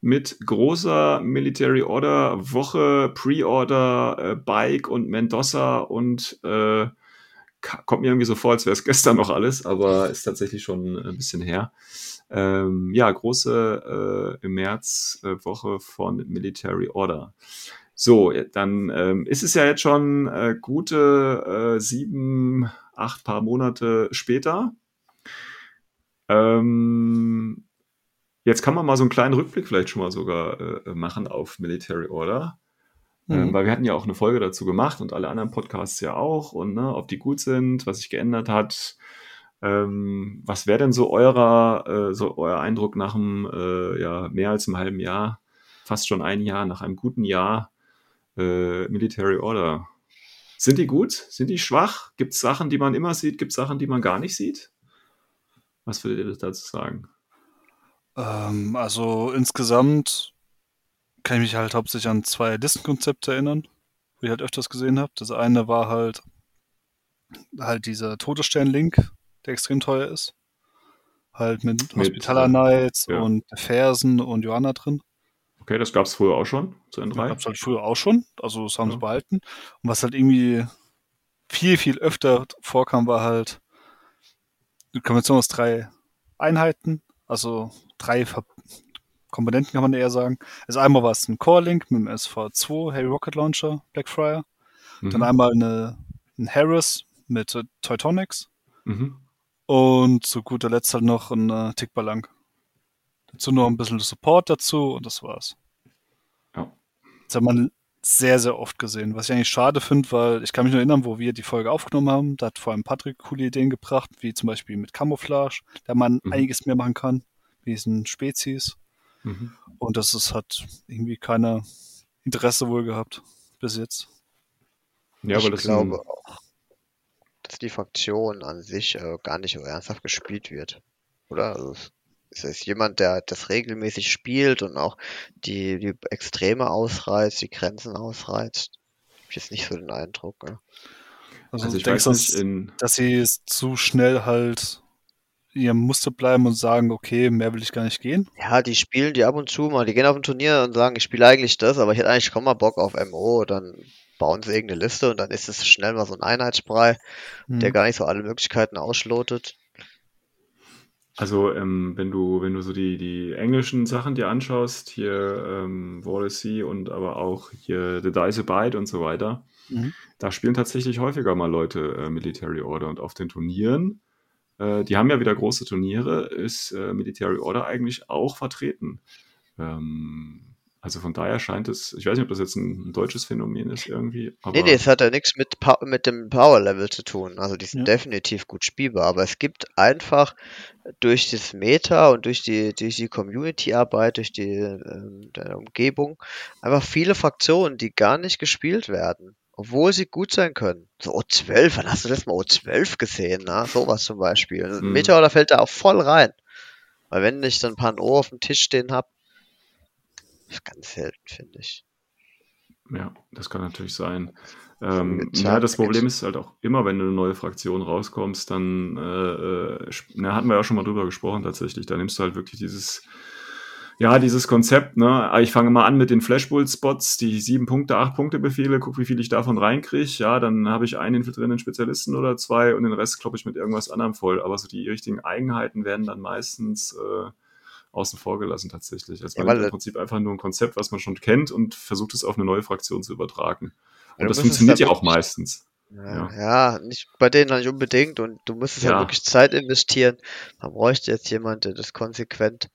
Mit großer Military Order Woche, Pre-Order, äh, Bike und Mendoza und äh, kommt mir irgendwie so vor, als wäre es gestern noch alles, aber ist tatsächlich schon ein bisschen her. Ähm, ja, große äh, im März äh, Woche von Military Order. So, dann ähm, ist es ja jetzt schon äh, gute äh, sieben, acht paar Monate später. Ähm, jetzt kann man mal so einen kleinen Rückblick vielleicht schon mal sogar äh, machen auf Military Order. Ähm, Mhm. weil wir hatten ja auch eine Folge dazu gemacht und alle anderen Podcasts ja auch und ne, ob die gut sind, was sich geändert hat. Ähm, was wäre denn so eurer, äh, so euer Eindruck nach einem äh, ja, mehr als einem halben Jahr, fast schon ein Jahr, nach einem guten Jahr äh, Military Order? Sind die gut? Sind die schwach? Gibt es Sachen, die man immer sieht? Gibt es Sachen, die man gar nicht sieht? Was würdet ihr dazu sagen? Ähm, also insgesamt kann ich mich halt hauptsächlich an zwei Listenkonzepte erinnern, wo ich halt öfters gesehen habe. Das eine war halt halt dieser Todesstern-Link, der extrem teuer ist. Halt mit, Mit, Hospitaler Knights ja. und Fersen und Johanna drin. Okay, das gab es früher auch schon zu Das N3. gab's halt früher auch schon, also das haben Ja. sie behalten. Und was halt irgendwie viel, viel öfter vorkam, war halt eine Kombination aus drei Einheiten, also drei Ver Komponenten kann man eher sagen. Also einmal war es ein Core-Link mit dem SV2 Heavy Rocket Launcher, Blackfire. Dann Mhm. einmal eine, ein Harris mit äh, Teutonics Mhm. und zu guter Letzt halt noch ein äh, Tickballang. Dazu noch ein bisschen Support dazu und das war's. Ja. Jetzt, wenn man sehr, sehr oft gesehen. Was ich eigentlich schade finde, weil ich kann mich nur erinnern, wo wir die Folge aufgenommen haben, da hat vor allem Patrick coole Ideen gebracht, wie zum Beispiel mit Camouflage, da man mhm. einiges mehr machen kann, wie diesen Spezies. Mhm. Und das ist, hat irgendwie keine Interesse wohl gehabt bis jetzt. Ja, ich glaube auch, dass die Fraktion an sich äh, gar nicht so ernsthaft gespielt wird. Oder? Also es ist jemand, der das regelmäßig spielt und auch die, die Extreme ausreizt, die Grenzen ausreizt. Ich jetzt nicht so den Eindruck. Ne? Also, also ich denke, dass, dass sie zu schnell halt ihrem Muster bleiben und sagen, okay, mehr will ich gar nicht gehen? Ja, die spielen die ab und zu mal. Die gehen auf ein Turnier und sagen, ich spiele eigentlich das, aber ich hätte eigentlich kaum mal Bock auf MO. Dann bauen sie irgendeine Liste und dann ist es schnell mal so ein Einheitsbrei, mhm. der gar nicht so alle Möglichkeiten auslotet. Also, ähm, wenn du, wenn du so die, die englischen Sachen dir anschaust, hier ähm, Sea und aber auch hier The Dice Bite und so weiter, mhm. da spielen tatsächlich häufiger mal Leute äh, Military Order und auf den Turnieren äh, die haben ja wieder große Turniere, ist äh, Military Order eigentlich auch vertreten. Ähm, also von daher scheint es, ich weiß nicht, ob das jetzt ein, deutsches Phänomen ist irgendwie. Aber nee, nee, es hat ja nichts mit, mit dem Power-Level zu tun. Also die sind ja. definitiv gut spielbar, aber es gibt einfach durch das Meta und durch die, durch die Community-Arbeit, durch die äh, Umgebung, einfach viele Fraktionen, die gar nicht gespielt werden obwohl sie gut sein können. So O12, wann hast du das mal O12 gesehen? Na? Sowas zum Beispiel. Mhm. Meteor, da fällt da auch voll rein. Weil wenn ich dann ein paar Ohr auf dem Tisch stehen habe, ganz selten, finde ich. Ja, das kann natürlich sein. Ähm, ja, das Problem ist halt auch immer, wenn du eine neue Fraktion rauskommst, dann äh, äh, na, hatten wir ja schon mal drüber gesprochen tatsächlich. Da nimmst du halt wirklich dieses ja, dieses Konzept, ne, ich fange mal an mit den Flashbull-Spots, die sieben Punkte, acht Punkte Befehle, guck, wie viel ich davon reinkriege. Ja, dann habe ich einen infiltrierenden Spezialisten oder zwei und den Rest kloppe ich mit irgendwas anderem voll. Aber so die richtigen Eigenheiten werden dann meistens äh, außen vor gelassen tatsächlich. Also ja, im Prinzip einfach nur ein Konzept, was man schon kennt und versucht es auf eine neue Fraktion zu übertragen. Und das funktioniert ja auch meistens. Ja, ja, nicht bei denen nicht unbedingt und du müsstest ja. ja wirklich Zeit investieren. Man bräuchte jetzt jemand, der das konsequent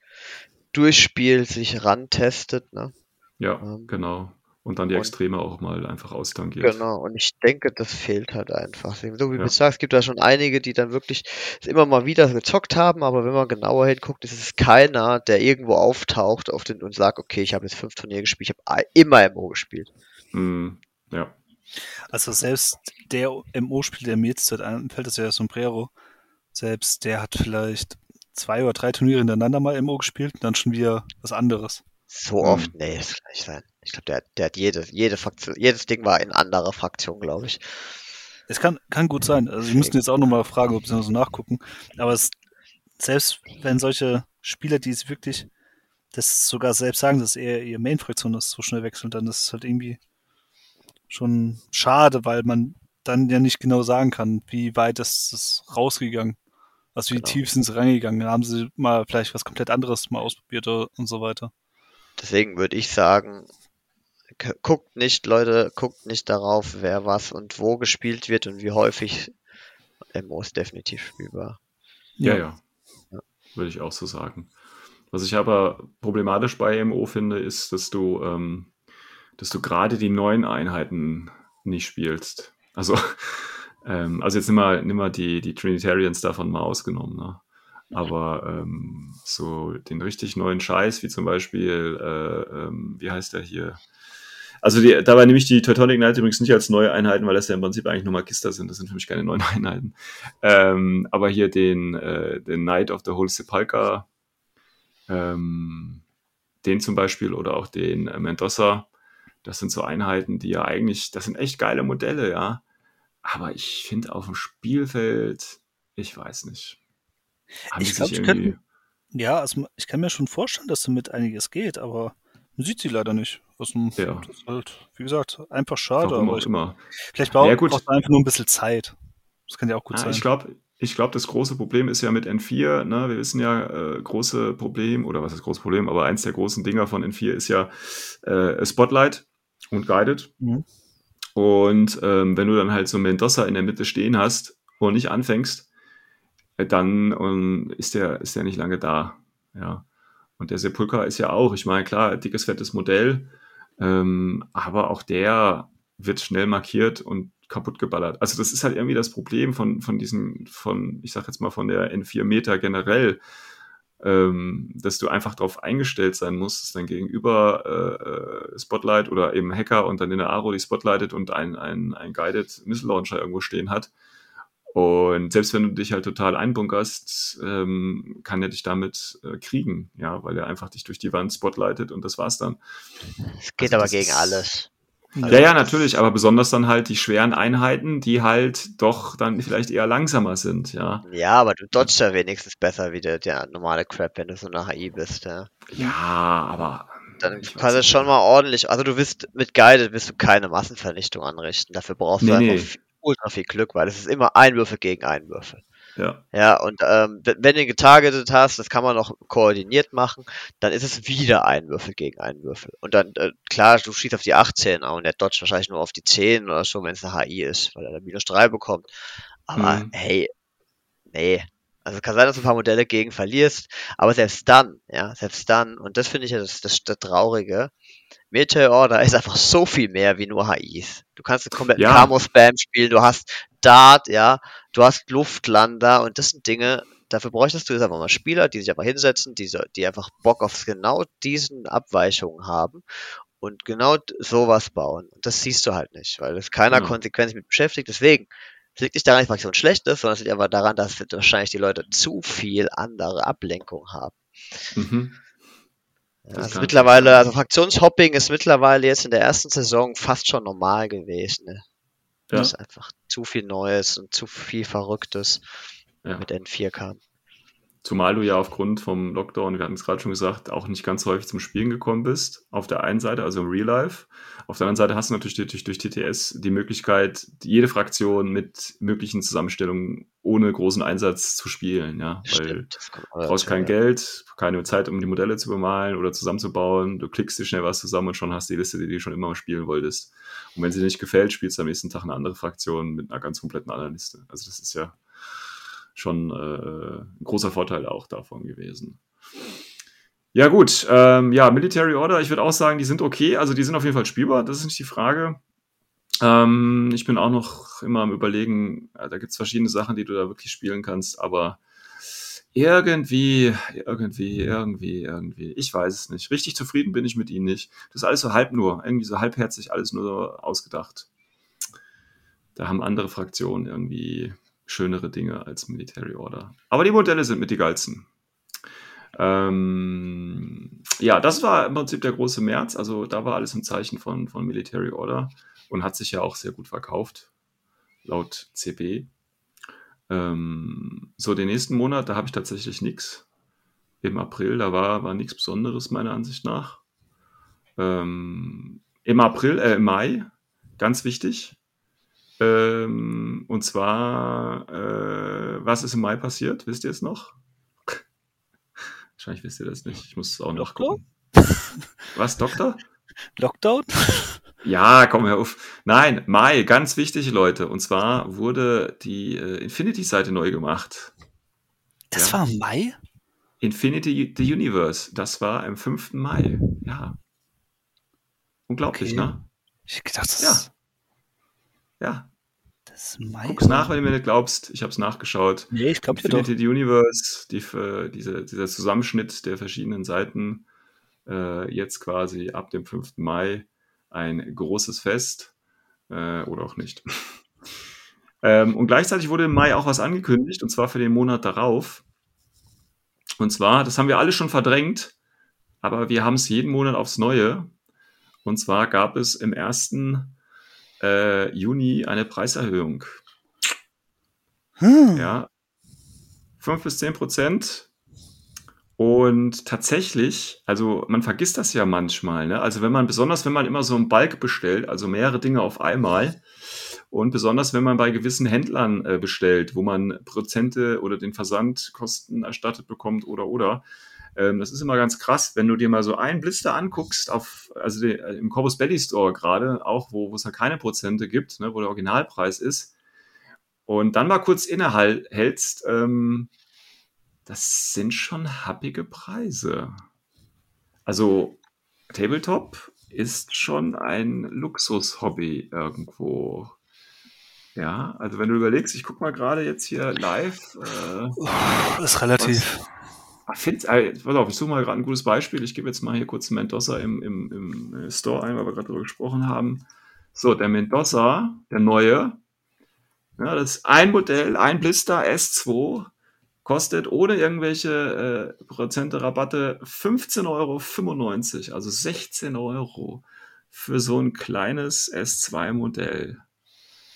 durchspielt, sich rantestet. Ne? Ja, ähm, genau. Und dann die und, Extreme auch mal einfach austangiert. Genau, und ich denke, das fehlt halt einfach. So wie ja. du sagst, es gibt da schon einige, die dann wirklich immer mal wieder gezockt haben, aber wenn man genauer hinguckt, ist es keiner, der irgendwo auftaucht auf den und sagt, okay, ich habe jetzt fünf Turniere gespielt, ich habe immer MO gespielt. Mm, ja. Also selbst der MO-Spieler, der mir jetzt einfällt, das ist ja Sombrero, selbst der hat vielleicht zwei oder drei Turniere hintereinander mal MO gespielt und dann schon wieder was anderes. So hm. oft? Nee, das kann nicht sein. Ich glaube, der, der hat jede, jede Fraktion, jedes Ding war in anderer Fraktion, glaube ich. Es kann, kann gut sein. Also, wir müssten jetzt auch nochmal fragen, ob sie so nachgucken. Aber es, selbst wenn solche Spieler, die es wirklich, das sogar selbst sagen, dass eher ihre Main-Fraktion ist, so schnell wechseln, dann ist es halt irgendwie schon schade, weil man dann ja nicht genau sagen kann, wie weit ist es rausgegangen. Also wie genau. tief sind sie reingegangen? Haben sie mal vielleicht was komplett anderes mal ausprobiert und so weiter? Deswegen würde ich sagen, guckt nicht, Leute, guckt nicht darauf, wer was und wo gespielt wird und wie häufig. MO ist definitiv spielbar. Ja, ja. ja. Würde ich auch so sagen. Was ich aber problematisch bei MO finde, ist, dass du, ähm, dass du gerade die neuen Einheiten nicht spielst. Also ähm, also jetzt nimm mal, nimm mal die, die Trinitarians davon mal ausgenommen, ne? Aber ähm, so den richtig neuen Scheiß, wie zum Beispiel, äh, ähm, wie heißt der hier? Also die, dabei nehme ich die Teutonic Knights übrigens nicht als neue Einheiten, weil das ja im Prinzip eigentlich nur Magister sind. Das sind für mich keine neuen Einheiten. Ähm, aber hier den, äh, den Knight of the Holy Sepulchre, ähm, den zum Beispiel oder auch den äh, Mendoza, das sind so Einheiten, die ja eigentlich, das sind echt geile Modelle, ja. Aber ich finde auf dem Spielfeld, ich weiß nicht. Haben ich glaube, irgendwie... ja, also ich kann mir schon vorstellen, dass damit einiges geht, aber man sieht sie leider nicht. Was ja. Das ist halt, wie gesagt, einfach schade. Warum aber ich, immer. Vielleicht braucht ja, es einfach nur ein bisschen Zeit. Das kann ja auch gut ah, sein. Ich glaube, ich glaube, das große Problem ist ja mit N4, ne? wir wissen ja, äh, große Problem, oder was ist großes Problem, aber eins der großen Dinger von N4 ist ja äh, Spotlight und Guided. Mhm. Und ähm, wenn du dann halt so Mendoza in der Mitte stehen hast und nicht anfängst, dann um, ist, der, ist der nicht lange da. Ja. Und der Sepulka ist ja auch, ich meine, klar, dickes, fettes Modell, Ähm, aber auch der wird schnell markiert und kaputt geballert. Also das ist halt irgendwie das Problem von, von diesen, von, ich sag jetzt mal von der N4 Meter generell, ähm, dass du einfach darauf eingestellt sein musst, dass dein Gegenüber äh, äh, Spotlight oder eben Hacker und dann in der Aro die Spotlightet und ein, ein, ein Guided Missile Launcher irgendwo stehen hat. Und selbst wenn du dich halt total einbunkerst, ähm, kann er dich damit äh, kriegen, ja, weil er einfach dich durch die Wand spotlightet und das war's dann. Es geht also aber gegen ist, alles. Also ja, ja, natürlich, aber besonders dann halt die schweren Einheiten, die halt doch dann vielleicht eher langsamer sind, ja. Ja, aber du dodgst ja wenigstens besser wie der, der normale Crap, wenn du so eine HI bist, ja. Ja, aber. Dann kannst du schon mal ordentlich, also du wirst mit Guided wirst du keine Massenvernichtung anrichten. Dafür brauchst du nee, einfach nee. Ultra viel Glück, weil es ist immer Einwürfe gegen Einwürfe. Ja. Ja, und ähm, wenn du ihn getargetet hast, das kann man auch koordiniert machen, dann ist es wieder ein Würfel gegen einen Würfel. Und dann, äh, klar, du schießt auf die 18 und der dodge wahrscheinlich nur auf die 10 oder so, wenn es eine HI ist, weil er dann minus 3 bekommt. Aber mhm. hey, nee. Also kann sein, dass du ein paar Modelle gegen verlierst, aber selbst dann, ja, selbst dann, und das finde ich ja das, das, das Traurige, Meteor Order ist einfach so viel mehr wie nur HIs. Du kannst komplett ja. Camo-Spam spielen, du hast Dart, ja, du hast Luftlander und das sind Dinge, dafür bräuchtest du jetzt einfach mal Spieler, die sich einfach hinsetzen, die, die einfach Bock auf genau diesen Abweichungen haben und genau sowas bauen. Und das siehst du halt nicht, weil es keiner mhm. konsequent mit beschäftigt. Deswegen, es liegt nicht daran, dass die Fraktion schlecht ist, sondern es liegt einfach daran, dass wahrscheinlich die Leute zu viel andere Ablenkung haben. Mhm. Ja, also mittlerweile, also Fraktionshopping ist mittlerweile jetzt in der ersten Saison fast schon normal gewesen. Ne? Ja. Das ist einfach zu viel Neues und zu viel Verrücktes ja. mit N4 kam. Zumal du ja aufgrund vom Lockdown, wir hatten es gerade schon gesagt, auch nicht ganz häufig zum Spielen gekommen bist. Auf der einen Seite, also im Real Life. Auf der anderen Seite hast du natürlich durch, durch TTS die Möglichkeit, jede Fraktion mit möglichen Zusammenstellungen ohne großen Einsatz zu spielen. Ja? Weil du brauchst kein ja. Geld, keine Zeit, um die Modelle zu bemalen oder zusammenzubauen. Du klickst dir schnell was zusammen und schon hast die Liste, die du schon immer spielen wolltest. Und wenn sie dir nicht gefällt, spielst du am nächsten Tag eine andere Fraktion mit einer ganz kompletten anderen Liste. Also das ist ja schon äh, ein großer Vorteil auch davon gewesen. Ja, gut. Ähm, ja, Military Order, ich würde auch sagen, die sind okay. Also die sind auf jeden Fall spielbar, das ist nicht die Frage. Ähm, ich bin auch noch immer am Überlegen, da gibt es verschiedene Sachen, die du da wirklich spielen kannst, aber irgendwie, irgendwie, irgendwie, irgendwie, ich weiß es nicht. Richtig zufrieden bin ich mit ihnen nicht. Das ist alles so halb nur, irgendwie so halbherzig, alles nur so ausgedacht. Da haben andere Fraktionen irgendwie schönere Dinge als Military Order. Aber die Modelle sind mit die geilsten. Ähm, ja, das war im Prinzip der große März. Also da war alles im Zeichen von, von Military Order und hat sich ja auch sehr gut verkauft, laut CB. Ähm, so, den nächsten Monat, da habe ich tatsächlich nichts. Im April, da war, war nichts Besonderes meiner Ansicht nach. Ähm, Im April, äh, im Mai, ganz wichtig, ähm, und zwar, äh, was ist im Mai passiert? Wisst ihr es noch? Wahrscheinlich wisst ihr das nicht. Ich muss es auch noch gucken. Was, Doktor? Lockdown? Ja, komm hör auf. Nein, Mai, ganz wichtig, Leute. Und zwar wurde die äh, Infinity-Seite neu gemacht. Das ja. war im Mai? Infinity the Universe. Das war am 5. Mai. Ja. Unglaublich, okay. ne? Ich dachte, das ja. Ja. Das Guck's nach, wenn du mir nicht glaubst. Ich habe es nachgeschaut. Nee, ich glaube Infinity doch. Universe, die, für diese, dieser Zusammenschnitt der verschiedenen Seiten, äh, jetzt quasi ab dem 5. Mai ein großes Fest. Äh, oder auch nicht. ähm, und gleichzeitig wurde im Mai auch was angekündigt, und zwar für den Monat darauf. Und zwar, das haben wir alle schon verdrängt, aber wir haben es jeden Monat aufs Neue. Und zwar gab es im ersten äh, Juni eine Preiserhöhung. Hm. Ja. 5 bis 10 Prozent. Und tatsächlich, also man vergisst das ja manchmal, ne? Also wenn man, besonders wenn man immer so einen Balk bestellt, also mehrere Dinge auf einmal, und besonders wenn man bei gewissen Händlern äh, bestellt, wo man Prozente oder den Versandkosten erstattet bekommt oder oder, ähm, das ist immer ganz krass, wenn du dir mal so einen Blister anguckst, auf, also die, äh, im Corpus Belly Store gerade, auch wo, es ja keine Prozente gibt, ne, wo der Originalpreis ist, und dann mal kurz innehältst, ähm, das sind schon happige Preise. Also Tabletop ist schon ein Luxushobby irgendwo. Ja, also wenn du überlegst, ich guck mal gerade jetzt hier live. Äh, Das ist relativ. was, find's, äh, pass auf, ich suche mal gerade ein gutes Beispiel. Ich gebe jetzt mal hier kurz Mendoza im, im, im äh, Store ein, weil wir gerade darüber gesprochen haben. So, der Mendoza, der neue, ja, das ist ein Modell, ein Blister S2, kostet ohne irgendwelche äh, Prozente Rabatte 15,95 Euro, also 16 Euro für so ein kleines S2-Modell.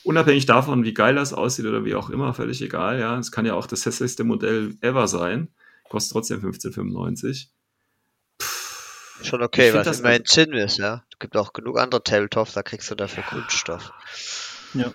Unabhängig davon, wie geil das aussieht oder wie auch immer, völlig egal. Ja, es kann ja auch das hässlichste Modell ever sein, kostet trotzdem 15,95. Schon okay, was das- immerhin Zinn ist, ja. Es gibt auch genug andere Tabletops, da kriegst du dafür Kunststoff. Ja.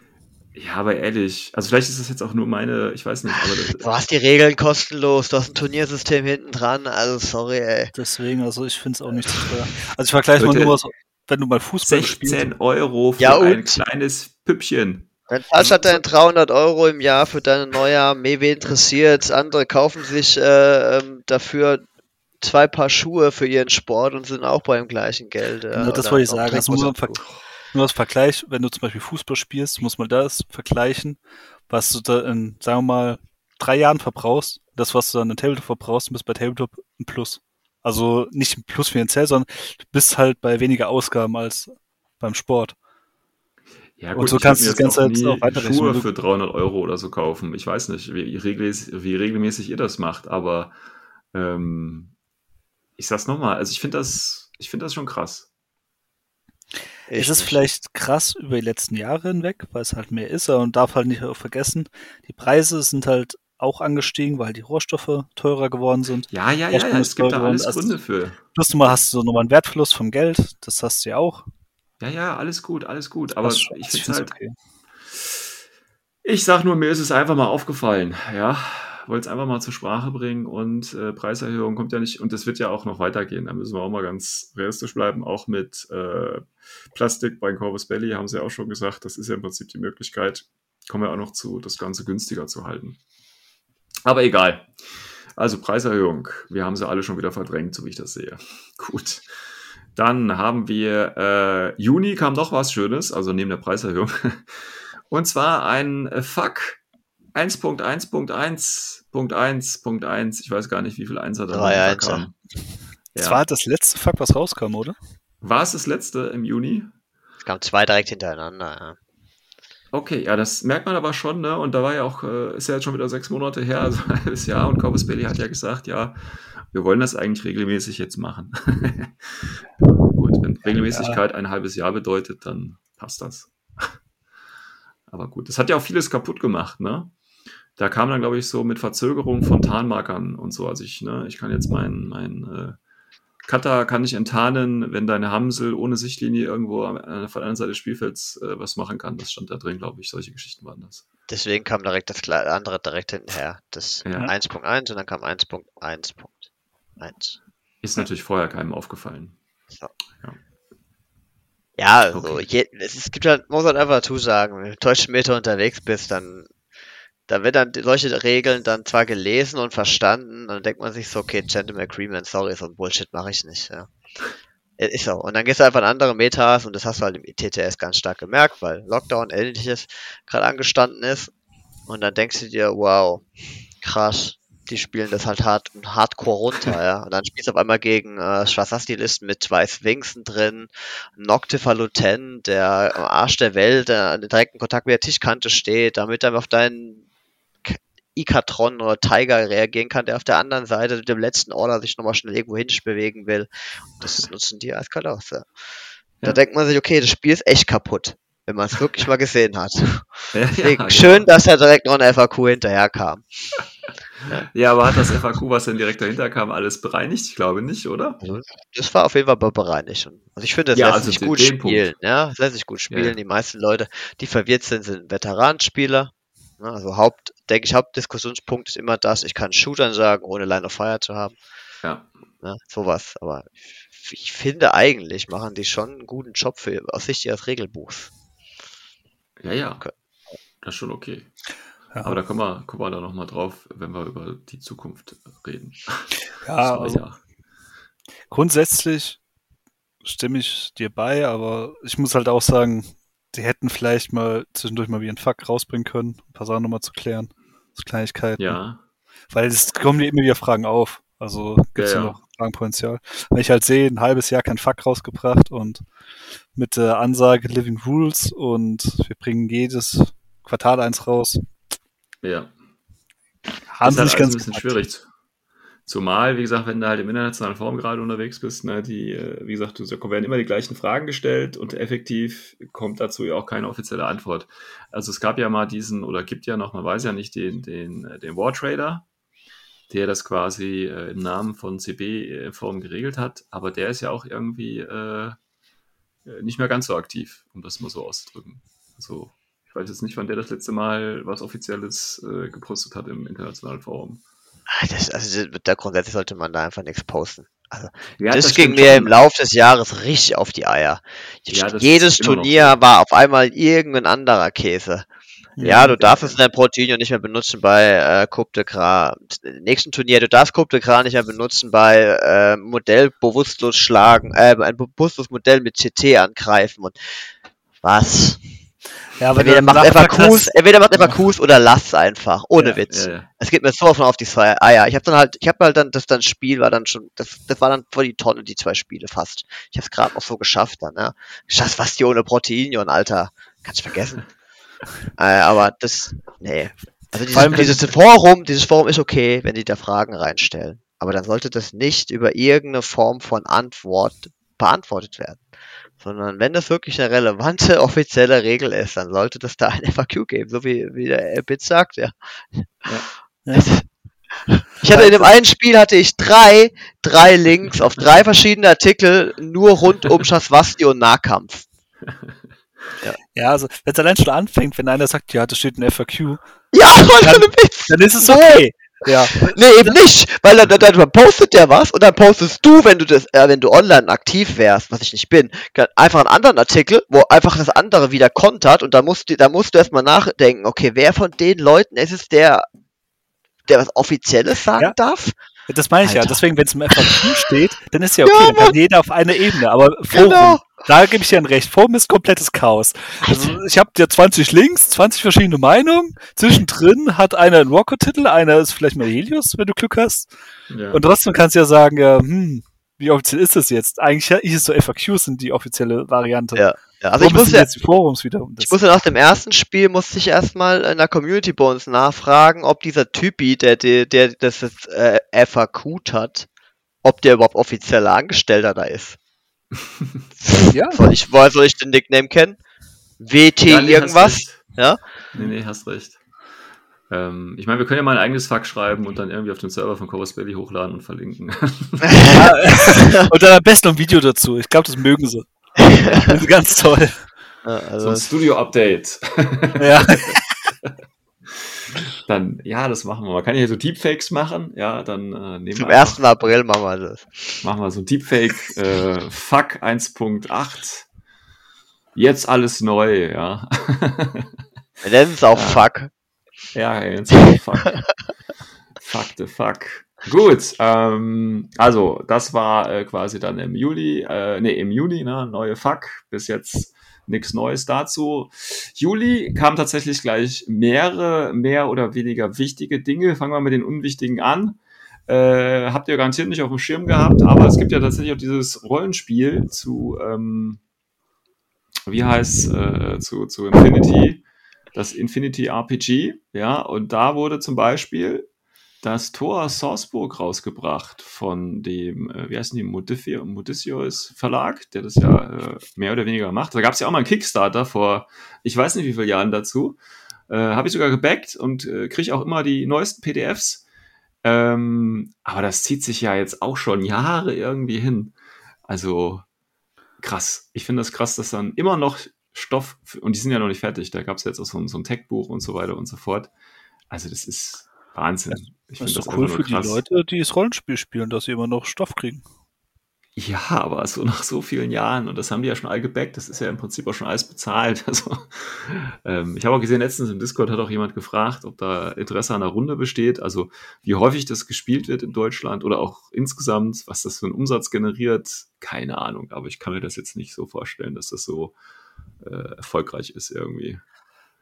Ja, aber ehrlich, also vielleicht ist das jetzt auch nur meine, ich weiß nicht, aber das, Du hast die Regeln kostenlos, du hast ein Turniersystem hinten dran, also sorry, ey. Deswegen, also ich finde es auch nicht zu teuer. Also ich vergleiche mal nur so, wenn du mal Fußball spielst. 16 Euro für Ja, ein kleines Püppchen. Zahlst halt deine 300 Euro im Jahr für deine Neujahr, mehr wen interessiert. Andere kaufen sich äh, ähm, dafür zwei Paar Schuhe für ihren Sport und sind auch beim gleichen Geld. Ja, Genau, das wollte ich sagen. Also nur, nur als Vergleich, wenn du zum Beispiel Fußball spielst, muss man das vergleichen, was du da in, sagen wir mal, drei Jahren verbrauchst, das, was du dann in Tabletop verbrauchst, bist bei Tabletop ein Plus. Also nicht ein Plus finanziell, sondern du bist halt bei weniger Ausgaben als beim Sport. Ja, Und so ich kannst du das jetzt Ganze auch jetzt auch weiterrechnen, Schuhe du- für 300 Euro oder so kaufen. Ich weiß nicht, wie, regelmäßig, wie regelmäßig ihr das macht, aber ähm, ich sag's nochmal, also ich finde das, ich finde das schon krass. Ich ist es vielleicht krass über die letzten Jahre hinweg, weil es halt mehr ist, man darf halt nicht auch vergessen, die Preise sind halt auch angestiegen, weil die Rohstoffe teurer geworden sind. Ja, ja, ja, ja es ist gibt da alles und Gründe für. Plus mal hast du nochmal einen Wertverlust vom Geld, das hast du ja auch. Ja, ja, alles gut, alles gut. Aber Das- ich finde find's halt, okay. ich sag nur, mir ist es einfach mal aufgefallen, ja. Wollte es einfach mal zur Sprache bringen und äh, Preiserhöhung kommt ja nicht, und das wird ja auch noch weitergehen. Da müssen wir auch mal ganz realistisch bleiben. Auch mit äh, Plastik bei Corvus Belly haben sie auch schon gesagt, das ist ja im Prinzip die Möglichkeit, kommen wir auch noch zu, das Ganze günstiger zu halten. Aber egal. Also Preiserhöhung. Wir haben sie alle schon wieder verdrängt, so wie ich das sehe. Gut. Dann haben wir äh, Juni kam noch was Schönes, also neben der Preiserhöhung. Und zwar ein äh, Fuck 1.1.1.1.1. Ich weiß gar nicht, wie viel Einser da Drei dahinter Einser. kamen. Das Ja. war das letzte Fuck, was rauskam, oder? War es das letzte im Juni? Es kamen zwei direkt hintereinander, ja. Okay, ja, das merkt man aber schon, ne? Und da war ja auch, äh, ist ja jetzt schon wieder sechs Monate her, also ein halbes Jahr, und Corvus Belli hat ja gesagt, ja, wir wollen das eigentlich regelmäßig jetzt machen. gut, wenn Regelmäßigkeit ein halbes Jahr bedeutet, dann passt das. aber gut, das hat ja auch vieles kaputt gemacht, ne? Da kam dann, glaube ich, so mit Verzögerung von Tarnmarkern und so. Also ich, ne, ich kann jetzt mein, mein äh, Cutter kann ich enttarnen, wenn deine Hamsel ohne Sichtlinie irgendwo von der anderen Seite des Spielfelds äh, was machen kann. Das stand da drin, glaube ich. Solche Geschichten waren das. Deswegen kam direkt das andere direkt hinterher. Das Ja. 1.1 und dann kam 1.1.1. Ist natürlich vorher keinem aufgefallen. Ja, also Okay. je, es, gibt halt, muss halt einfach dazu sagen, wenn du mit deutschen Meter unterwegs bist, dann da wird dann solche Regeln dann zwar gelesen und verstanden, dann denkt man sich so, okay, Gentleman Agreement, sorry, so ein Bullshit mache ich nicht, ja. Es Ist so. Und dann gehst du einfach in andere Metas und das hast du halt im TTS ganz stark gemerkt, weil Lockdown ähnliches gerade angestanden ist. Und dann denkst du dir, wow, krass, die spielen das halt hart hardcore runter, ja. Und dann spielst du auf einmal gegen äh, Schwarzasti-Listen mit zwei Sphinxen drin, Noctifaluten, der am Arsch der Welt, der an direkten Kontakt mit der Tischkante steht, damit er auf deinen Ikatron oder Tiger reagieren kann, der auf der anderen Seite mit dem letzten Order sich nochmal schnell irgendwo hin bewegen will. Und das nutzen die eiskalt aus, ja. Da Ja. denkt man sich, okay, das Spiel ist echt kaputt, wenn man es wirklich mal gesehen hat. Deswegen ja, schön, dass da direkt noch ein FAQ hinterherkam. Ja, aber hat das FAQ, was dann direkt dahinter kam, alles bereinigt? Ich glaube nicht, oder? Das war auf jeden Fall bereinigt. Also ich finde, das Ja, lässt also sich gut den Punkt. spielen. Ja, das lässt sich gut spielen. Ja, ja. Die meisten Leute, die verwirrt sind, sind Veteranenspieler. Ne, Also Haupt, denke ich, Hauptdiskussionspunkt ist immer das, ich kann Shootern sagen, ohne Line of Fire zu haben. Ja. Ne, sowas. Aber ich, ich finde eigentlich machen die schon einen guten Job für aus Sicht ihres Regelbuchs. Ja, ja. Okay. Das ist schon okay. Ja, Aber da kommen wir, kommen wir da nochmal drauf, wenn wir über die Zukunft reden. ja also ja. grundsätzlich stimme ich dir bei, aber ich muss halt auch sagen, die hätten vielleicht mal zwischendurch mal wie ein Fuck rausbringen können, ein paar Sachen nochmal zu klären. So Kleinigkeiten. Ja. Weil es kommen dir immer wieder Fragen auf. Also gibt es Ja, ja, ja. noch Fragenpotenzial. Wenn ich halt sehe, ein halbes Jahr kein Fuck rausgebracht und mit der Ansage Living Rules und wir bringen jedes Quartal eins raus, Ja. haben ist sie halt ganz ein bisschen gepackt. schwierig. Zumal, wie gesagt, wenn du halt im internationalen Forum gerade unterwegs bist, ne, die, äh, wie gesagt, da werden immer die gleichen Fragen gestellt und effektiv kommt dazu ja auch keine offizielle Antwort. Also es gab ja mal diesen, oder gibt ja noch, man weiß ja nicht, den, den, äh, den War Trader, der das quasi äh, im Namen von CB-Forum geregelt hat, aber der ist ja auch irgendwie äh, äh, nicht mehr ganz so aktiv, um das mal so auszudrücken. Also weiß jetzt nicht, wann der das letzte Mal was Offizielles äh, gepostet hat im internationalen Forum. Das, also da grundsätzlich sollte man da einfach nichts posten. Also, Ja, das, ging stimmt mir schon. im Laufe des Jahres richtig auf die Eier. Ja, das Jedes Turnier war auf einmal irgendein anderer Käse. Ja, du darfst es dein Protein nicht mehr benutzen bei äh, Coupe de Gras. Nächsten Turnier, du darfst Coupe de Gras nicht mehr benutzen bei äh, Modell bewusstlos schlagen, äh, ein bewusstloses Modell mit CT angreifen und was? Ja, aber Entweder macht FAQs, entweder macht FAQs oder lasst einfach, ohne Ja, Witz. Ja, ja. Es geht mir so von auf die zwei Eier. Ich habe dann halt, ich habe halt dann, das dann Spiel war dann schon, das, das war dann vor die Tonne, die zwei Spiele fast. Ich habe es gerade noch so geschafft dann, ja. Scheiß was die ohne Proteinion, Alter. Kannst vergessen. äh, aber das, nee. Also Vor allem, dieses, dieses Forum, dieses Forum ist okay, wenn die da Fragen reinstellen. Aber dann sollte das nicht über irgendeine Form von Antwort beantwortet werden. Sondern wenn das wirklich eine relevante offizielle Regel ist, dann sollte das da ein FAQ geben, so wie, wie der Bit sagt, ja. Ja. Ich hatte in dem einen Spiel hatte ich drei, drei Links auf drei verschiedene Artikel nur rund um Schaswasti und Nahkampf. Ja, also wenn es allein schon anfängt, wenn einer sagt, ja, das steht in FAQ, Ja, Dann- dann ist es So. okay. Ja, Nee, eben nicht, weil dann, dann, dann postet der was und dann postest du, wenn du das, äh, wenn du online aktiv wärst, was ich nicht bin, einfach einen anderen Artikel, wo einfach das andere wieder kontert und da musst du, da musst du erstmal nachdenken, okay, wer von den Leuten ist es, der, der was Offizielles sagen Ja. darf? das meine ich ja. Alter. Deswegen, wenn es im FAQ steht, dann ist ja Ja, okay, dann kann jeder auf einer Ebene. Aber Forum, Genau. Da gebe ich dir ein Recht. Forum ist komplettes Chaos. Also ich habe ja 20 Links, 20 verschiedene Meinungen. Zwischendrin hat einer einen Walker-Titel, einer ist vielleicht mal Helios, wenn du Glück hast. Ja. Und trotzdem kannst du ja sagen, ja, hm, wie offiziell ist das jetzt? Eigentlich ist es so, FAQs sind die offizielle Variante. Ja. Ja, also Warum ich muss ja, jetzt die Forums wieder um? Ich musste nach dem ersten Spiel musste ich erstmal in der Community bei uns nachfragen, ob dieser Typi, der, der, der das jetzt, äh, FAQ hat, ob der überhaupt offizieller Angestellter da ist. Ja, Soll ich, woher soll ich den Nickname kennen? WT Ja, nee, irgendwas? Ja? Nee, nee, hast recht. Ähm, ich meine, wir können ja mal ein eigenes Fuck schreiben und dann irgendwie auf den Server von Chorus Belly hochladen und verlinken. und dann am besten noch ein Video dazu. Ich glaube, das mögen sie. Das ist ganz toll. Ja, so also, ein Studio-Update. Ja. Dann, ja, das machen wir. Man kann ja hier so Deepfakes machen. Ja, dann äh, nehmen zum wir 1. April machen wir das. machen wir so Deepfake äh, Fuck 1.8. Jetzt alles neu, ja. Wir nennen es auch Ja. Fuck. Ja, jetzt auch fuck. fuck the fuck. Gut, ähm, also das war äh, quasi dann im Juli, äh, nee, im Juni, ne, neue Fuck, bis jetzt nichts Neues dazu. Juli kam tatsächlich gleich mehrere, mehr oder weniger wichtige Dinge. Fangen wir mit den unwichtigen an. Äh, habt ihr garantiert nicht auf dem Schirm gehabt, aber es gibt ja tatsächlich auch dieses Rollenspiel zu, ähm, wie heißt äh, zu, zu Infinity, das Infinity RPG, ja, und da wurde zum Beispiel das Tor Salzburg rausgebracht von dem, äh, wie heißen die, Modicius Verlag, der das ja äh, mehr oder weniger macht. Da gab es ja auch mal einen Kickstarter vor, ich weiß nicht wie viele Jahren dazu. Äh, Habe ich sogar gebackt und äh, kriege auch immer die neuesten PDFs. Ähm, aber das zieht sich ja jetzt auch schon Jahre irgendwie hin. Also krass. Ich finde das krass, dass dann immer noch Stoff, und die sind ja noch nicht fertig, da gab es jetzt auch so, so ein Tech-Buch und so weiter und so fort. Also das ist Wahnsinn. Ich Das ist doch cool für nur die krass. Leute, die das Rollenspiel spielen, dass sie immer noch Stoff kriegen. Ja, aber so nach so vielen Jahren, und das haben die ja schon all gebackt, das ist ja im Prinzip auch schon alles bezahlt. Also, ähm, ich habe auch gesehen, letztens im Discord hat auch jemand gefragt, ob da Interesse an der Runde besteht, also wie häufig das gespielt wird in Deutschland oder auch insgesamt, was das für einen Umsatz generiert, keine Ahnung, aber ich kann mir das jetzt nicht so vorstellen, dass das so äh, erfolgreich ist irgendwie.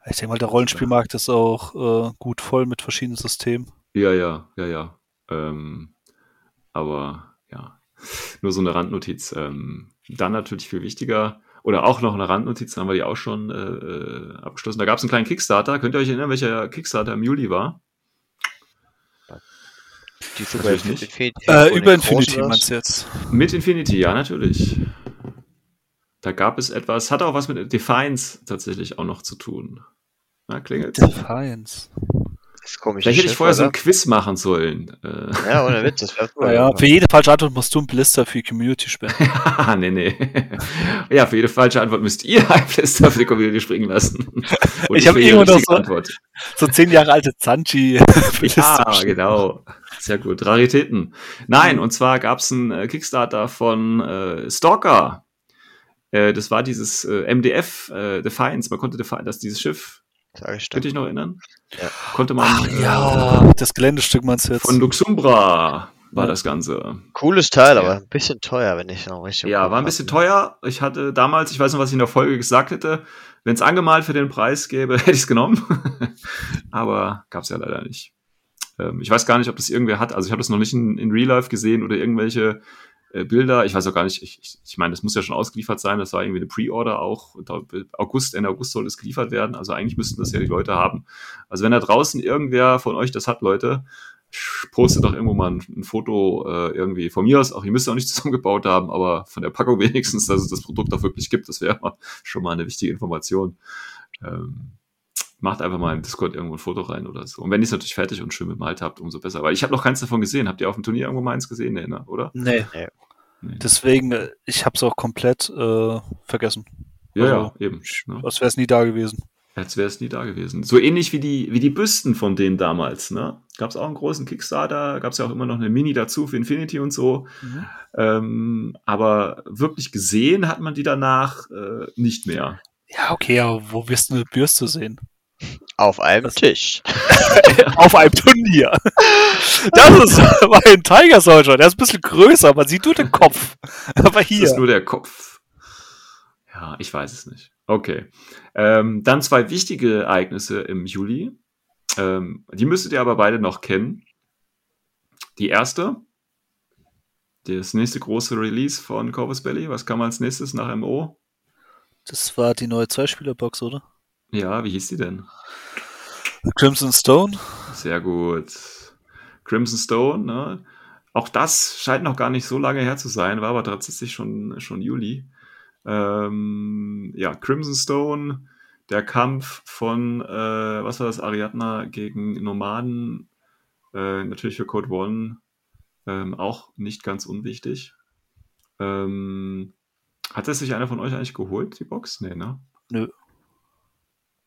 Ich denke mal, der Rollenspielmarkt ist auch äh, gut voll mit verschiedenen Systemen. Ja, ja, ja, ja. Ähm, aber ja, nur so eine Randnotiz. Ähm, dann natürlich viel wichtiger, oder auch noch eine Randnotiz, dann haben wir die auch schon äh, äh abgeschlossen. Da gab es einen kleinen Kickstarter. Könnt ihr euch erinnern, welcher Kickstarter im Juli war? Die über Natürlich nicht. Infinity, Äh, über Infinity meinst du jetzt? Mit Infinity, ja, natürlich. Da gab es etwas, hat auch was mit Defiance tatsächlich auch noch zu tun. Na, klingelt. Defiance. Das komische Vielleicht hätte ich Schiff, vorher so ein oder? Quiz machen sollen. Ja, ohne Witz, das wäre cool. Naja, für jede falsche Antwort musst du ein Blister für die Community spenden. nee, nee. Ja, für jede falsche Antwort müsst ihr ein Blister für die Community springen lassen. Und Ich hab für jede irgendwo noch richtige so- Antwort. so zehn Jahre alte Zanchi. Ja, genau. Sehr gut. Raritäten. Nein, und zwar gab es einen äh, Kickstarter von äh, Stalker. Äh, das war dieses äh, MDF äh, Defiance. Man konnte Defi das dieses Schiff, Sag ich könnt ihr stimmt. dich noch erinnern? Ja. Konnte man Ach äh, ja, das Geländestück meinst du jetzt? von Luxumbra war Ja. das Ganze. Cooles Teil, Ja. aber ein bisschen teuer, wenn ich noch richtig. Ja, war ein bisschen teuer. Ich hatte damals, ich weiß noch, was ich in der Folge gesagt hätte, wenn es angemalt für den Preis gäbe, hätte ich es genommen. Aber gab es ja leider nicht. Ähm, ich weiß gar nicht, ob das irgendwer hat. Also ich habe das noch nicht in, in Real Life gesehen oder irgendwelche äh, Bilder. Ich weiß auch gar nicht, ich, ich, ich meine, das muss ja schon ausgeliefert sein. Das war irgendwie eine Pre-Order auch. August, Ende August soll es geliefert werden. Also eigentlich müssten das ja die Leute haben. Also wenn da draußen irgendwer von euch das hat, Leute, postet doch irgendwo mal ein, ein Foto äh, irgendwie von mir aus. Auch ihr müsst auch nicht zusammengebaut haben, aber von der Packung wenigstens, dass es das Produkt auch wirklich gibt. Das wäre schon mal eine wichtige Information. Ähm, macht einfach mal im Discord irgendwo ein Foto rein oder so. Und wenn ihr es natürlich fertig und schön bemalt habt, umso besser. Weil ich habe noch keins davon gesehen. Habt ihr auf dem Turnier irgendwo mal eins gesehen? Nee, ne? oder? Nee. Nee. Deswegen, äh, ich hab's auch komplett äh, vergessen. Ja, ja, also, eben. Ne? Als wäre es nie da gewesen. Als wäre es nie da gewesen. So ähnlich wie die, wie die Büsten von denen damals. Ne? Gab es auch einen großen Kickstarter, gab es ja auch immer noch eine Mini dazu für Infinity und so. Ähm, aber wirklich gesehen hat man die danach äh, nicht mehr. Ja, okay, aber wo wirst du eine Bürste sehen? Auf einem Das- Tisch. Auf einem Turnier. Das ist mein Tiger Soldier. Der ist ein bisschen größer, man sieht nur den Kopf. Aber Das hier. ist nur der Kopf. Ja, ich weiß es nicht. Okay. Ähm, dann zwei wichtige Ereignisse im Juli. Ähm, die müsstet ihr aber beide noch kennen. Die erste, das nächste große Release von Corvus Belly. Was kam als nächstes nach MO? Das war die neue Zweispielerbox, oder? Ja, wie hieß die denn? Crimson Stone. Sehr gut. Crimson Stone, ne? Auch das scheint noch gar nicht so lange her zu sein, war aber tatsächlich schon, schon Juli. Ähm, ja, Crimson Stone, der Kampf von, äh, was war das, Ariadna gegen Nomaden, äh, natürlich für Code One, ähm, auch nicht ganz unwichtig. Ähm, hat es sich einer von euch eigentlich geholt, die Box? Nee, ne? Nö.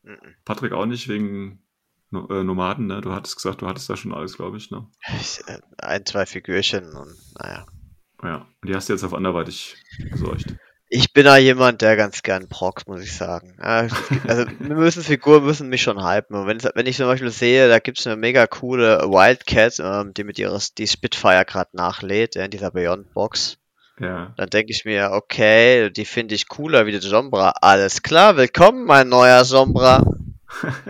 Mhm. Patrick auch nicht wegen äh, Nomaden, ne? Du hattest gesagt, du hattest da schon alles, glaube ich, ne? Äh, Ein, zwei Figürchen und naja. Ja, und die hast du jetzt auf anderweitig besorgt. Ich bin da jemand, der ganz gern procs, muss ich sagen. Es gibt- also, wir müssen Figuren müssen mich schon hypen. Und wenn, es- wenn ich zum Beispiel sehe, da gibt's eine mega coole Wildcat, ähm, die mit ihres, die Spitfire gerade nachlädt, in dieser Beyond Box, Ja. dann denke ich mir, okay, die finde ich cooler wie die Sombra. Alles klar, willkommen, mein neuer Sombra.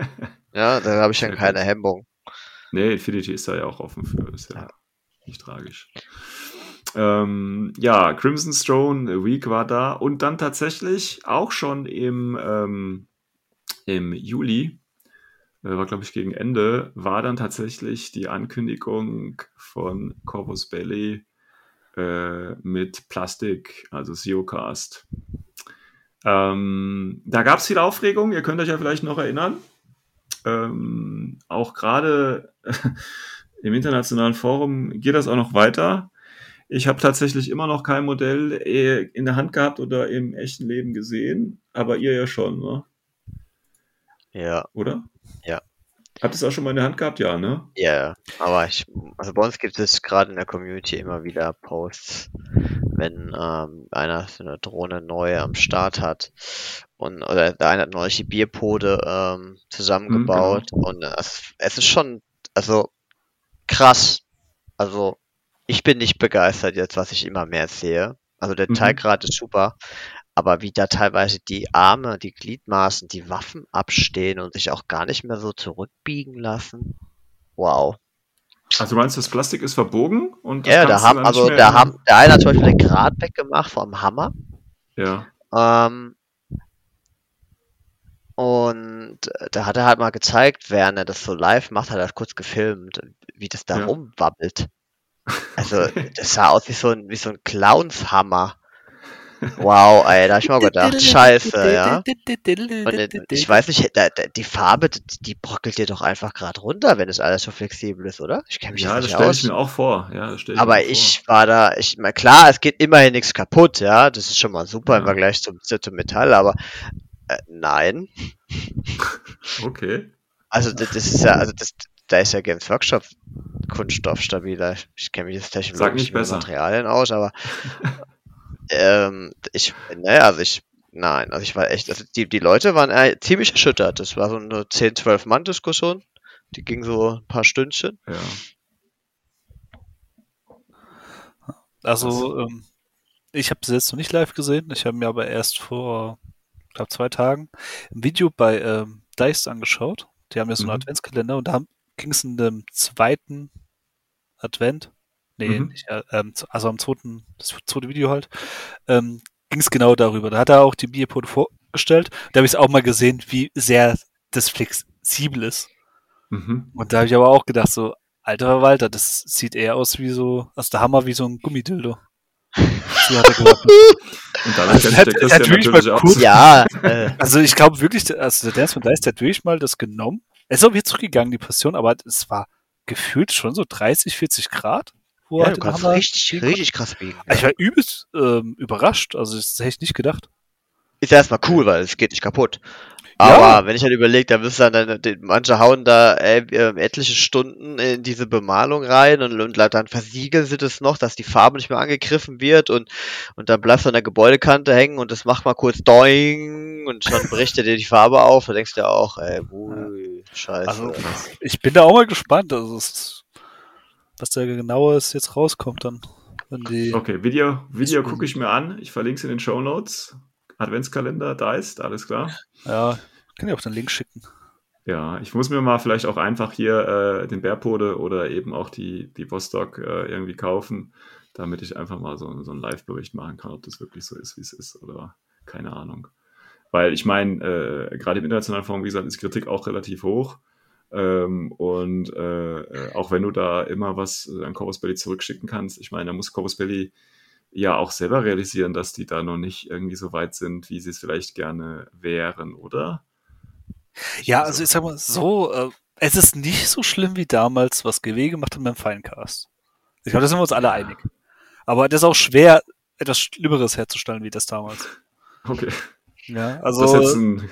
Ja, da habe ich dann keine. Hemmung. Nee, Infinity ist da ja auch offen für, ist ja, Ja. nicht tragisch. Ähm, ja, Crimson Throne Week war da und dann tatsächlich auch schon im, ähm, im Juli, äh, war glaube ich gegen Ende, war dann tatsächlich die Ankündigung von Corvus Belly äh, mit Plastik, also Zeocast. Ähm, da gab es viel Aufregung, ihr könnt euch ja vielleicht noch erinnern. Ähm, auch gerade im internationalen Forum geht das auch noch weiter. Ich habe tatsächlich immer noch kein Modell äh, in der Hand gehabt oder im echten Leben gesehen, aber ihr ja schon, ne? Ja, oder? Habt ihr es auch schon mal in der Hand gehabt? Ja, ne? Ja, aber ich, also bei uns gibt es gerade in der Community immer wieder Posts, wenn ähm, einer so eine Drohne neu am Start hat und oder der eine hat neulich die Bierpode ähm, zusammengebaut Mhm, und es, es ist schon, also krass. Also ich bin nicht begeistert jetzt, was ich immer mehr sehe. Also der Mhm. Teilgrad ist super, aber wie da teilweise die Arme, die Gliedmaßen, die Waffen abstehen und sich auch gar nicht mehr so zurückbiegen lassen. Wow. Also du meinst, das Plastik ist verbogen und das Ja, da du haben, also da haben, der eine hat zum Beispiel den Grad weggemacht vom Hammer. Ja. Ähm, und äh, da hat er halt mal gezeigt, während er das so live macht, hat er das kurz gefilmt, wie das da Ja. rumwabbelt. Also, das sah aus wie so ein, wie so ein Clownshammer. Wow, ey, da hab ich mal gedacht, scheiße, ja. Und ich weiß nicht, die Farbe, die, brockelt dir doch einfach gerade runter, wenn das alles so flexibel ist, oder? Ich kenne mich Ja, das nicht stelle aus. ich mir auch vor. Ja, das ich Aber ich war da, ich, klar, es geht immerhin nichts kaputt, ja, das ist schon mal super im Ja. Vergleich zum, zum Metall, aber äh, nein. Okay. Also das, das ist ja, also das, da ist ja Games Workshop Kunststoff stabiler. Ich kenne mich jetzt nicht mit besser. Materialien aus, aber ähm, ich, naja, also ich, nein, also ich war echt, also die, die Leute waren äh, ziemlich erschüttert. Das war so eine 10, 12 Mann Diskussion. Die ging so ein paar Stündchen. Ja. Also, ähm, ich habe es jetzt noch nicht live gesehen. Ich habe mir aber erst vor, ich glaube, zwei Tagen ein Video bei ähm, Dice angeschaut. Die haben ja so einen Mhm. Adventskalender und da ging es in dem zweiten Advent. Nee, Mhm. nicht, äh, ähm, also am zweiten, das zweite Video halt, ähm, ging es genau darüber. Da hat er auch die Bierpode vorgestellt. Da habe ich es auch mal gesehen, wie sehr das flexibel ist. Mhm. Und da habe ich aber auch gedacht, so, alter Walter, das sieht eher aus wie so, also der Hammer wie so ein Gummidildo. So hat er gesagt. Und dann Also, hat- der hat Christian wirklich natürlich mal auch. kurz- Ja, äh, Also ich glaube wirklich, also der Dance von Dice, der hat wirklich mal das genommen. Es ist auch wieder zurückgegangen, die Passion, aber es war gefühlt schon so 30, 40 Grad. Wo ja du kannst richtig, richtig krass biegen. konnte. Ich war übelst ähm, überrascht, also das hätte ich nicht gedacht. Ist erstmal cool, weil es geht nicht kaputt. Ja. Aber wenn ich halt überlege, da wirst du dann, dann, manche hauen da äh, äh, etliche Stunden in diese Bemalung rein und, und dann versiegeln sie das noch, dass die Farbe nicht mehr angegriffen wird und, und dann bleibst du an der Gebäudekante hängen und das macht mal kurz doing und schon bricht er dir die Farbe auf. Da denkst du ja auch, ey, ui, scheiße. Also ich bin da auch mal gespannt, also es, was da genaues jetzt rauskommt dann. Okay, Video, Video gucke ich mir an. Ich verlinke es in den Show Notes. Adventskalender, da ist, alles klar. ja, kann ich auch den Link schicken. Ja, ich muss mir mal vielleicht auch einfach hier äh, den Bärpode oder eben auch die, die Vostok äh, irgendwie kaufen, damit ich einfach mal so, so einen Live-Bericht machen kann, ob das wirklich so ist, wie es ist oder keine Ahnung. Weil ich meine, äh, gerade im internationalen Forum, wie gesagt, ist Kritik auch relativ hoch. Ähm, und äh, äh, auch wenn du da immer was äh, an Corpus Belli zurückschicken kannst, ich meine, da muss Corpus Belli ja auch selber realisieren, dass die da noch nicht irgendwie so weit sind, wie sie es vielleicht gerne wären, oder? Ja, also ich sag mal so, äh, es ist nicht so schlimm wie damals, was GW gemacht hat beim Finecast. Ich glaube, da sind wir uns alle einig. Aber das ist auch schwer, etwas Schlimmeres herzustellen wie das damals. Okay. Ja, Ob das also, jetzt, ein,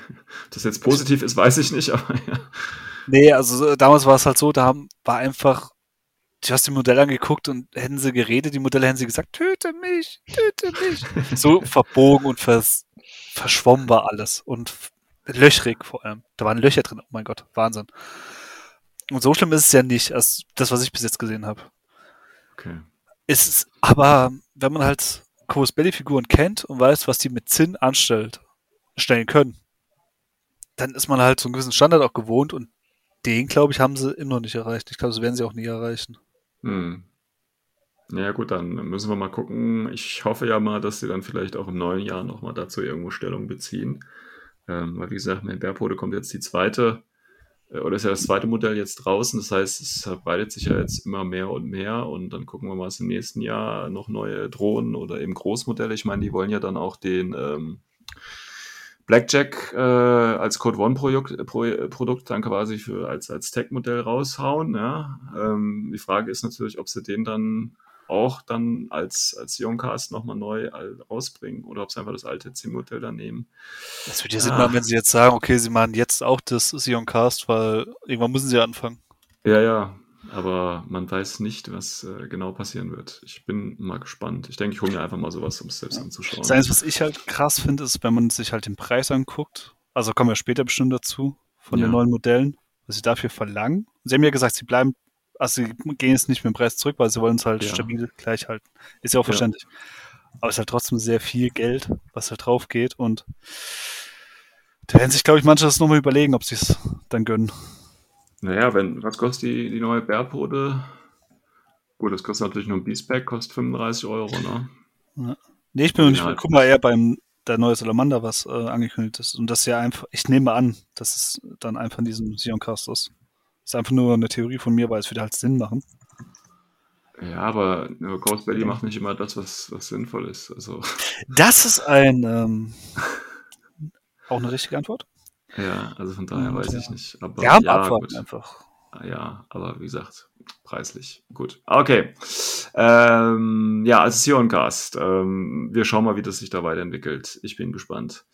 das jetzt positiv ist, weiß ich nicht, aber ja. Nee, also damals war es halt so, da haben, war einfach, du hast die Modelle angeguckt und hätten sie geredet, die Modelle hätten sie gesagt, töte mich, töte mich. So verbogen und vers, verschwommen war alles und löchrig vor allem. Da waren Löcher drin, oh mein Gott, Wahnsinn. Und so schlimm ist es ja nicht, als das, was ich bis jetzt gesehen habe. Okay. Es ist, aber wenn man halt Chorus Belly Figuren kennt und weiß, was die mit Zinn anstellt, stellen können, dann ist man halt so einen gewissen Standard auch gewohnt und den, glaube ich, haben sie immer noch nicht erreicht. Ich glaube, das werden sie auch nie erreichen. Hm. Ja, gut, dann müssen wir mal gucken. Ich hoffe ja mal, dass sie dann vielleicht auch im neuen Jahr nochmal dazu irgendwo Stellung beziehen. Ähm, weil, wie gesagt, mit Bärpode kommt jetzt die zweite, äh, oder ist ja das zweite Modell jetzt draußen. Das heißt, es verbreitet sich ja jetzt immer mehr und mehr. Und dann gucken wir mal, was im nächsten Jahr noch neue Drohnen oder eben Großmodelle. Ich meine, die wollen ja dann auch den ähm, Blackjack äh, als Code One Produkt, Pro, Produkt dann quasi für, als, als Tech-Modell raushauen. Ja? Ähm, die Frage ist natürlich, ob sie den dann auch dann als, als Sioncast nochmal neu rausbringen oder ob sie einfach das alte Sim-Modell dann nehmen. Das würde ja Sinn machen, wenn sie jetzt sagen, okay, sie machen jetzt auch das Sioncast, weil irgendwann müssen sie anfangen. Ja, ja, aber man weiß nicht, was äh, genau passieren wird. Ich bin mal gespannt. Ich denke, ich hole mir einfach mal sowas, um es selbst anzuschauen. Das Einzige, was ich halt krass finde, ist, wenn man sich halt den Preis anguckt, also kommen wir später bestimmt dazu, von Ja. den neuen Modellen, was sie dafür verlangen. Sie haben ja gesagt, sie bleiben, also sie gehen jetzt nicht mit dem Preis zurück, weil sie wollen es halt Ja. stabil gleich halten. Ist ja auch Ja. verständlich. Aber es ist halt trotzdem sehr viel Geld, was halt drauf geht und da werden sich, glaube ich, manche das nochmal überlegen, ob sie es dann gönnen. Naja, wenn, was kostet die, die neue Bärpode? Gut, das kostet natürlich nur ein Beastpack, kostet 35 Euro, ne? Nee, ich bin noch nicht, Ja. guck mal eher beim der neue Salamander, was äh, angekündigt ist. Und das ist ja einfach, ich nehme an, dass es dann einfach in diesem Sioncast ist. ist einfach nur eine Theorie von mir, weil es würde halt Sinn machen. Ja, aber Ghost Belly macht nicht immer das, was, was sinnvoll ist. Also, Das ist ein ähm, auch eine richtige Antwort. Ja, also von daher Und, weiß ja. ich nicht. Aber Ja, ja, abwarten gut. einfach. Ja, aber wie gesagt, preislich. Gut. Okay. Ähm, ja, also Sioncast. Ähm, wir schauen mal, wie das sich da weiterentwickelt. Ich bin gespannt.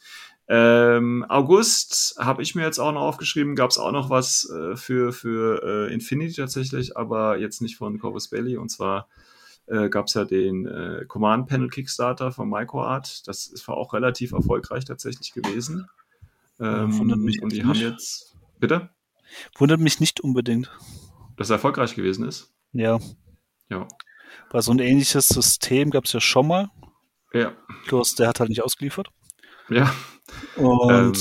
Ähm, August habe ich mir jetzt auch noch aufgeschrieben, gab es auch noch was äh, für, für äh, Infinity tatsächlich, aber jetzt nicht von Corvus Belly. Und zwar äh, gab es ja den äh, Command Panel Kickstarter von MicroArt. Das ist war auch relativ erfolgreich tatsächlich gewesen. Ähm, wundert mich und die haben nicht. jetzt. Bitte? Wundert mich nicht unbedingt. Dass er erfolgreich gewesen ist? Ja, Ja. weil so ein ähnliches System gab es ja schon mal. Ja. Bloß der hat halt nicht ausgeliefert. Ja. Und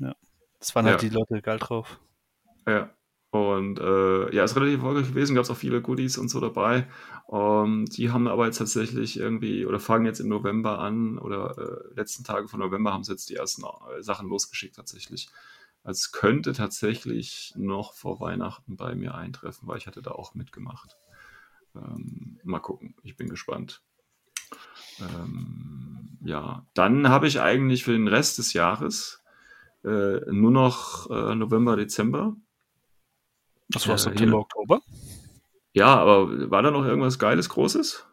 Ähm, das waren halt ja. die Leute geil drauf. Ja. Und äh, ja, ist relativ erfolgreich gewesen, gab es auch viele Goodies und so dabei. Ähm, die haben aber jetzt tatsächlich irgendwie, oder fangen jetzt im November an, oder äh, letzten Tage von November haben sie jetzt die ersten äh, Sachen losgeschickt tatsächlich. Also könnte tatsächlich noch vor Weihnachten bei mir eintreffen, weil ich hatte da auch mitgemacht. Ähm, mal gucken, ich bin gespannt. Ähm, ja, dann habe ich eigentlich für den Rest des Jahres äh, nur noch äh, November, Dezember. Das war Äh, September, hier- Oktober. Ja, aber war da noch irgendwas Geiles, Großes?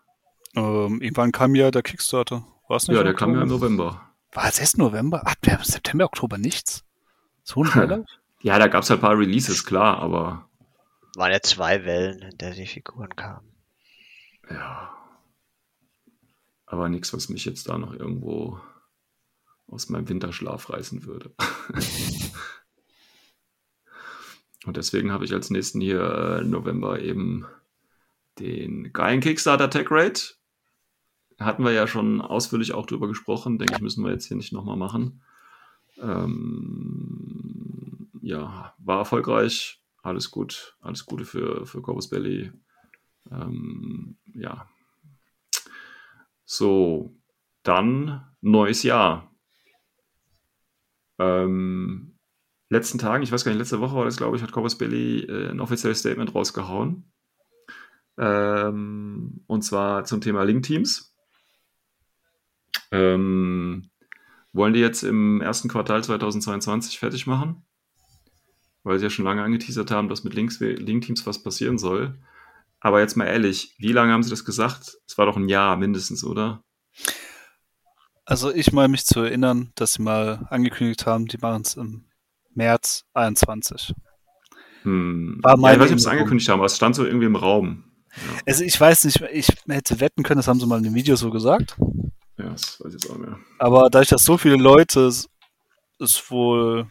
Ähm, irgendwann kam ja der Kickstarter. War es nicht? Ja, der kam ja im Oktober? November. War es erst November? Ach, wir haben September, Oktober nichts. So ein Trailer? Ja, da gab es halt ein paar Releases, klar, aber Waren ja zwei Wellen, in der die Figuren kamen. ja. Aber nichts, was mich jetzt da noch irgendwo aus meinem Winterschlaf reißen würde. Und deswegen habe ich als nächsten hier äh, November eben den geilen Kickstarter Tech Rate. Hatten wir ja schon ausführlich auch drüber gesprochen. Denke ich, müssen wir jetzt hier nicht nochmal machen. Ähm, ja, war erfolgreich. Alles gut. Alles Gute für, für Corvus Belly. Ähm, ja. So, dann neues Jahr. Ähm, letzten Tagen, ich weiß gar nicht, letzte Woche war das, glaube ich, hat Corvus Belly äh, ein offizielles Statement rausgehauen. Ähm, und zwar zum Thema Link-Teams. Ähm, wollen die jetzt im ersten Quartal 2022 fertig machen? Weil sie ja schon lange angeteasert haben, dass mit Link-Teams was passieren soll. Aber jetzt mal ehrlich, wie lange haben sie das gesagt? Es war doch ein Jahr mindestens, oder? Also ich meine mich zu erinnern, dass sie mal angekündigt haben, die machen es im März 21. Hm. War ja, meine ich weiß nicht, ob sie angekündigt haben, aber es stand so irgendwie im Raum. Also ich weiß nicht, ich hätte wetten können, das haben sie mal in dem Video so gesagt. Ja, das weiß ich jetzt auch mehr. Aber dadurch, dass so viele Leute es- es wohl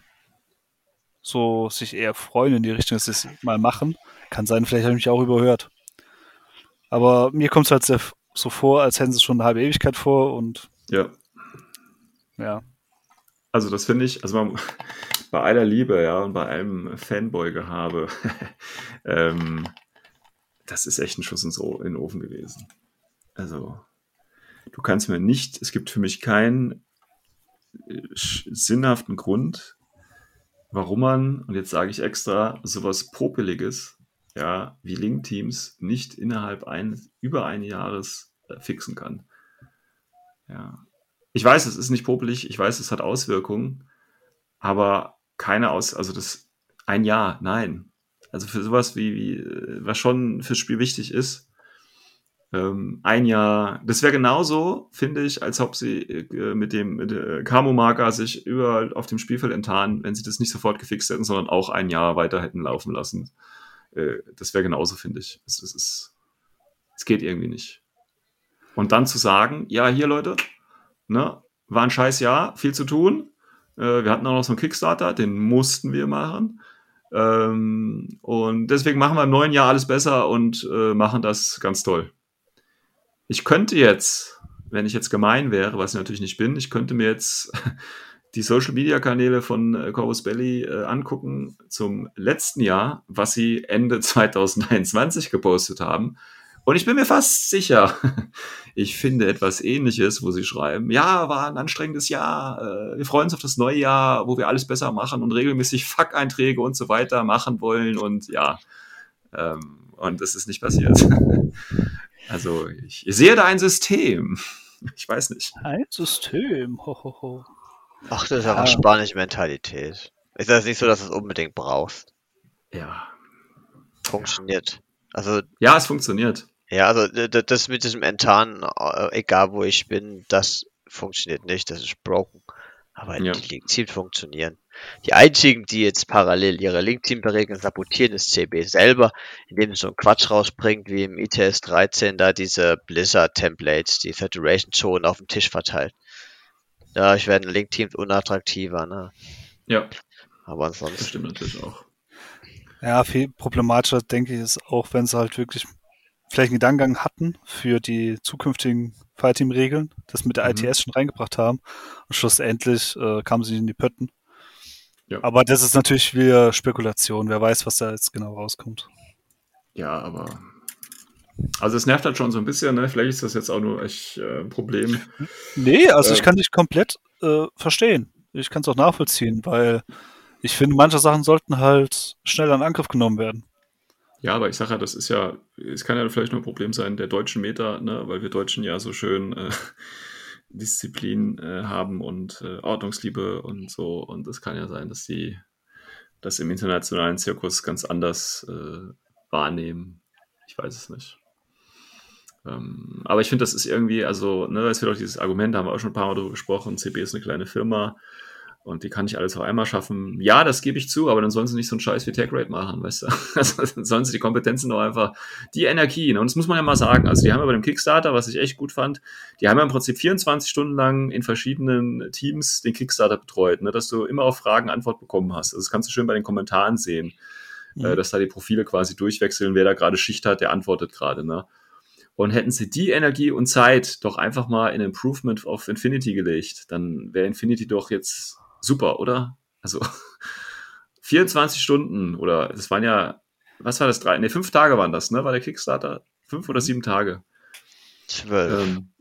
so sich eher freuen in die Richtung, dass sie es mal machen, kann sein, vielleicht habe ich mich auch überhört. Aber mir kommt es halt sehr so vor, als hätten sie es schon eine halbe Ewigkeit vor und Ja, ja. also das finde ich, also man, bei aller Liebe, ja, und bei allem Fanboy-Gehabe, ähm, das ist echt ein Schuss ins O- in den Ofen gewesen. Also, du kannst mir nicht, es gibt für mich keinen äh, sinnhaften Grund, warum man, und jetzt sage ich extra, sowas Popeliges, ja, wie Link-Teams nicht innerhalb ein, über ein Jahres äh, fixen kann. Ja. Ich weiß, es ist nicht popelig, ich weiß, es hat Auswirkungen, aber keine Aus, also das ein Jahr, nein. Also für sowas wie, wie was schon fürs Spiel wichtig ist, ähm, ein Jahr, das wäre genauso, finde ich, als ob sie äh, mit dem mit, äh, Camo-Marker sich überall auf dem Spielfeld enttarnen, wenn sie das nicht sofort gefixt hätten, sondern auch ein Jahr weiter hätten laufen lassen. Äh, das wäre genauso, finde ich. Es, es, ist, es geht irgendwie nicht. Und dann zu sagen, ja, hier Leute, ne, war ein scheiß Jahr, viel zu tun. Äh, wir hatten auch noch so einen Kickstarter, den mussten wir machen. Ähm, und deswegen machen wir im neuen Jahr alles besser und äh, machen das ganz toll. Ich könnte jetzt, wenn ich jetzt gemein wäre, was ich natürlich nicht bin, ich könnte mir jetzt die Social Media Kanäle von äh, Corvus Belly äh, angucken zum letzten Jahr, was sie Ende 2021 gepostet haben. Und ich bin mir fast sicher, ich finde etwas ähnliches, wo sie schreiben, ja, war ein anstrengendes Jahr, äh, wir freuen uns auf das neue Jahr, wo wir alles besser machen und regelmäßig Fuck-Einträge und so weiter machen wollen und ja, ähm, und das ist nicht passiert. Also ich, ich sehe da ein System. Ich weiß nicht. Ein System. Ho, ho, ho. Ach, das ist einfach Ja. spanische Mentalität. Ist das nicht so, dass du es unbedingt brauchst? Ja. Funktioniert. Also, Ja, es funktioniert. Ja, also das mit diesem Enttarnen, äh, egal wo ich bin, das funktioniert nicht, das ist broken. Aber Ja. die Link-Teams funktionieren. Die einzigen, die jetzt parallel ihre Link-Team-Regeln sabotieren, ist CB selber, indem es so einen Quatsch rausbringt, wie im ITS 13 da diese Blizzard-Templates, die Saturation-Zonen auf dem Tisch verteilt. Dadurch werden Link-Teams unattraktiver, ne? Ja, Aber das ansonsten. stimmt natürlich auch. Ja, viel problematischer, denke ich, ist auch, wenn sie halt wirklich vielleicht einen Gedankengang hatten für die zukünftigen Fireteam-Regeln, das mit der Mhm. ITS schon reingebracht haben und schlussendlich äh, kamen sie in die Pötten. Ja. Aber das ist natürlich wieder Spekulation. Wer weiß, was da jetzt genau rauskommt. Ja, aber. Also es nervt halt schon so ein bisschen, ne? Vielleicht ist das jetzt auch nur echt äh, ein Problem. Nee, also ich Ähm. kann dich komplett äh, verstehen. Ich kann es auch nachvollziehen, weil ich finde, manche Sachen sollten halt schnell an Angriff genommen werden. Ja, aber ich sage ja, das ist ja, es kann ja vielleicht nur ein Problem sein der deutschen Meta, ne? weil wir Deutschen ja so schön äh, Disziplin äh, haben und äh, Ordnungsliebe und so. Und es kann ja sein, dass die das im internationalen Zirkus ganz anders äh, wahrnehmen. Ich weiß es nicht. Ähm, aber ich finde, das ist irgendwie, also, ne, es wird auch dieses Argument, da haben wir auch schon ein paar Mal drüber gesprochen, CB ist eine kleine Firma und die kann nicht alles auf einmal schaffen. Ja, das gebe ich zu, aber dann sollen sie nicht so einen Scheiß wie TechRate machen, weißt du? Also dann sollen sie die Kompetenzen doch einfach, die Energie, ne? und das muss man ja mal sagen, also die haben ja bei dem Kickstarter, was ich echt gut fand, die haben ja im Prinzip 24 Stunden lang in verschiedenen Teams den Kickstarter betreut, ne? dass du immer auf Fragen Antwort bekommen hast. Also das kannst du schön bei den Kommentaren sehen, Mhm. äh, dass da die Profile quasi durchwechseln, wer da gerade Schicht hat, der antwortet gerade, ne? Und hätten sie die Energie und Zeit doch einfach mal in Improvement auf Infinity gelegt, dann wäre Infinity doch jetzt super, oder? Also 24 Stunden oder das waren ja, was war das? Drei, ne, fünf Tage waren das, ne? War der Kickstarter? Fünf oder sieben Tage? Zwölf. Ähm,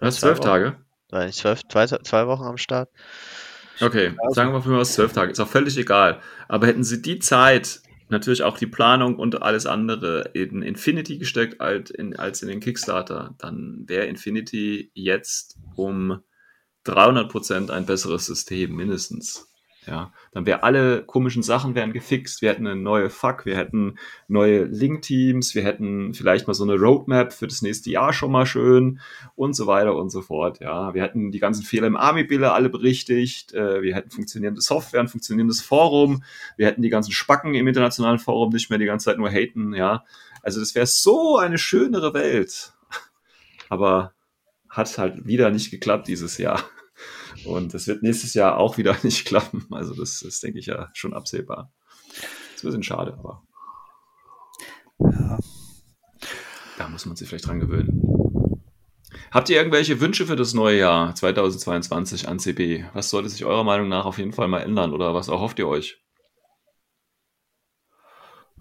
was, zwölf. Tage? Nicht zwölf, zwei, zwei Wochen am Start? Okay, Also- sagen wir mal zwölf Tage, ist auch völlig egal. Aber hätten sie die Zeit, natürlich auch die Planung und alles andere in Infinity gesteckt als in, als in den Kickstarter, dann wäre Infinity jetzt um 300% ein besseres System, mindestens. Ja, dann wäre alle komischen Sachen wären gefixt. Wir hätten eine neue Fuck, wir hätten neue Link-Teams, wir hätten vielleicht mal so eine Roadmap für das nächste Jahr schon mal schön und so weiter und so fort. Ja, wir hätten die ganzen Fehler im Army-Bilder alle berichtigt, äh, wir hätten funktionierende Software, ein funktionierendes Forum, wir hätten die ganzen Spacken im internationalen Forum nicht mehr die ganze Zeit nur haten. Ja, also das wäre so eine schönere Welt. Aber hat halt wieder nicht geklappt dieses Jahr. Und das wird nächstes Jahr auch wieder nicht klappen. Also das ist, denke ich, ja schon absehbar. ist ein bisschen schade, aber Ja. da muss man sich vielleicht dran gewöhnen. Habt ihr irgendwelche Wünsche für das neue Jahr 2022 an CB? Was sollte sich eurer Meinung nach auf jeden Fall mal ändern oder was erhofft ihr euch?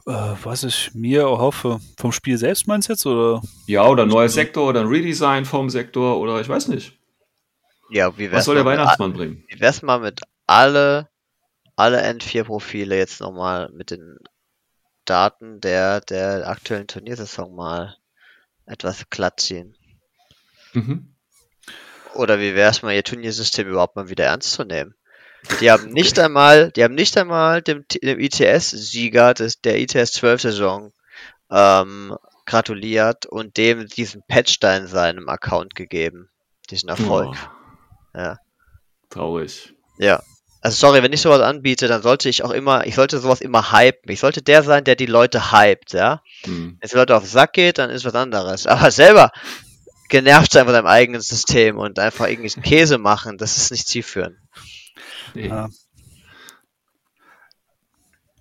Äh, was ich mir erhoffe, vom Spiel selbst meinst du jetzt? Oder? Ja, oder ein neuer Sektor oder ein Redesign vom Sektor oder ich weiß nicht. Ja, wie wär's Was soll der mal mit Weihnachtsmann bringen? Wie wär's mal mit alle, alle N4-Profile jetzt nochmal mit den Daten der, der aktuellen Turniersaison mal etwas glatt ziehen? Mhm. Oder wie wär's mal, ihr Turniersystem überhaupt mal wieder ernst zu nehmen? Die haben nicht einmal, die haben nicht einmal dem, dem ITS-Sieger des, der ITS 12 Saison, ähm, gratuliert und dem diesen Patch da in seinem Account gegeben. Diesen Erfolg. Oh, Ja. traurig. Ja. Also sorry, wenn ich sowas anbiete, dann sollte ich auch immer, ich sollte sowas immer hypen. Ich sollte der sein, der die Leute hypt, ja. Hm. Wenn es Leute auf den Sack geht, dann ist was anderes. Aber selber genervt sein von deinem eigenen System und einfach irgendwelchen Käse machen, das ist nicht zielführend. Nee. Ja.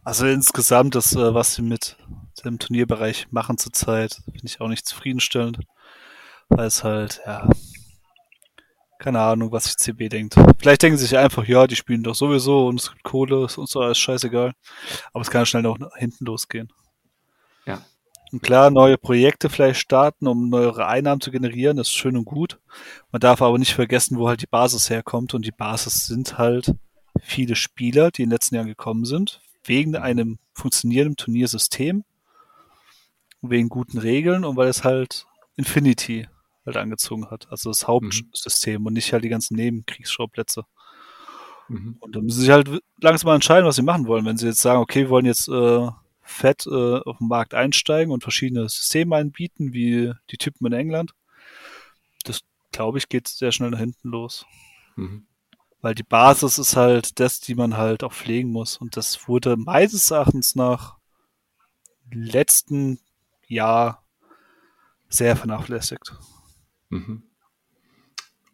Also insgesamt, das, äh, was sie mit dem Turnierbereich machen zurzeit, finde ich auch nicht zufriedenstellend. Weil es halt, ja, keine Ahnung, was sich CB denkt. Vielleicht denken sie sich einfach, ja, die spielen doch sowieso und es gibt Kohle, ist uns doch alles scheißegal. Aber es kann schnell noch hinten losgehen. Ja. Und klar, neue Projekte vielleicht starten, um neuere Einnahmen zu generieren, das ist schön und gut. Man darf aber nicht vergessen, wo halt die Basis herkommt. Und die Basis sind halt viele Spieler, die in den letzten Jahren gekommen sind, wegen einem funktionierenden Turniersystem, wegen guten Regeln und weil es halt Infinity halt angezogen hat. Also das Hauptsystem und nicht halt die ganzen Nebenkriegsschauplätze. Mhm. Und dann müssen sie halt langsam mal entscheiden, was sie machen wollen. Wenn sie jetzt sagen, okay, wir wollen jetzt äh, fett äh, auf den Markt einsteigen und verschiedene Systeme anbieten, wie die Typen in England, das glaube ich, geht sehr schnell nach hinten los. Mhm. Weil die Basis ist halt das, die man halt auch pflegen muss. Und das wurde meines Erachtens nach letzten Jahr sehr vernachlässigt. Mhm.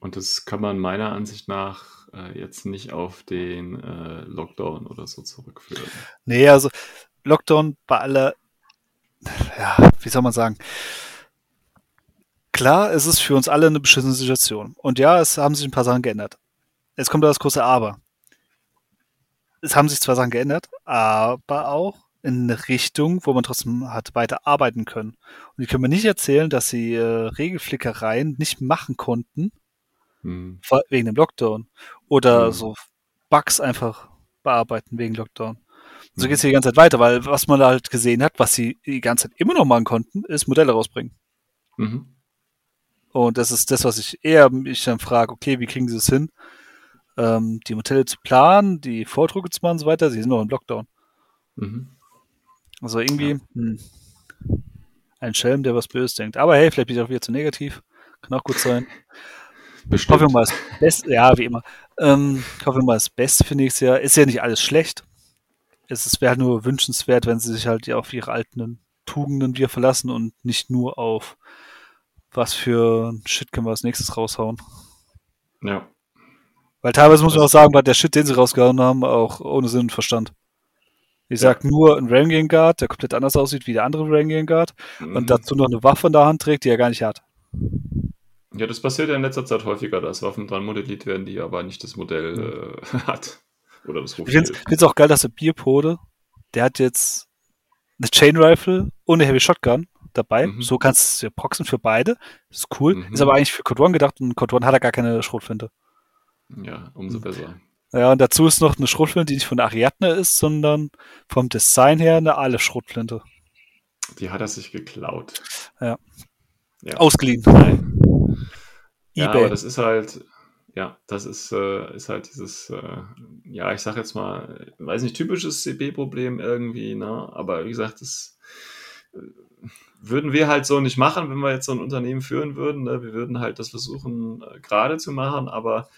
Und das kann man meiner Ansicht nach äh, jetzt nicht auf den äh, Lockdown oder so zurückführen. Nee, also Lockdown bei aller, ja, wie soll man sagen? Klar, es ist für uns alle eine beschissene Situation. Und ja, es haben sich ein paar Sachen geändert. Jetzt kommt da das große Aber. Es haben sich zwar Sachen geändert, aber auch in eine Richtung, wo man trotzdem hat weiter arbeiten können. Und die können mir nicht erzählen, dass sie äh, Regelflickereien nicht machen konnten, vor- wegen dem Lockdown. Oder Mhm. so Bugs einfach bearbeiten wegen Lockdown. Und so Mhm. geht es die ganze Zeit weiter, weil was man halt gesehen hat, was sie die ganze Zeit immer noch machen konnten, ist Modelle rausbringen. Mhm. Und das ist das, was ich eher mich dann frage, okay, wie kriegen sie es hin, ähm, die Modelle zu planen, die Vordrucke zu machen und so weiter, sie sind noch im Lockdown. Mhm. Also irgendwie hm, ein Schelm, der was Böses denkt. Aber hey, vielleicht bin ich auch wieder zu negativ. Kann auch gut sein. Bestimmt. Hoffen wir mal das Beste, ja, wie immer. Ähm, hoffen wir mal das Beste für nächstes Jahr. Ist ja nicht alles schlecht. Es wäre nur wünschenswert, wenn sie sich halt auf ihre alten Tugenden wieder verlassen und nicht nur auf was für ein Shit können wir als nächstes raushauen. Ja. Weil teilweise muss man auch sagen, war der Shit, den sie rausgehauen haben, auch ohne Sinn und Verstand. Ich sag nur ein Rangian Guard, der komplett anders aussieht wie der andere Rangian Guard Mhm. und dazu noch eine Waffe in der Hand trägt, die er gar nicht hat. Ja, das passiert ja in letzter Zeit häufiger, dass Waffen dran modelliert werden, die aber nicht das Modell äh, hat. Oder das Ich finde es auch geil, dass der Bierpode, der hat jetzt eine Chain Rifle und eine Heavy Shotgun dabei. Mhm. So kannst du es ja proxen für beide. Ist cool. Mhm. Ist aber eigentlich für Code One gedacht und Code One hat er gar keine Schrotflinte. Ja, umso Mhm. besser. Ja, und dazu ist noch eine Schrotflinte, die nicht von Ariadne ist, sondern vom Design her eine Aleph-Schrotflinte. Die hat er sich geklaut. Ja. Ja. Ausgeliehen. Nein. Ja, Ebay. aber das ist halt, ja, das ist, äh, ist halt dieses, äh, ja, ich sag jetzt mal, weiß nicht, typisches CB-Problem irgendwie, ne? Aber wie gesagt, das äh, würden wir halt so nicht machen, wenn wir jetzt so ein Unternehmen führen würden. Ne? Wir würden halt das versuchen, äh, gerade zu machen, aber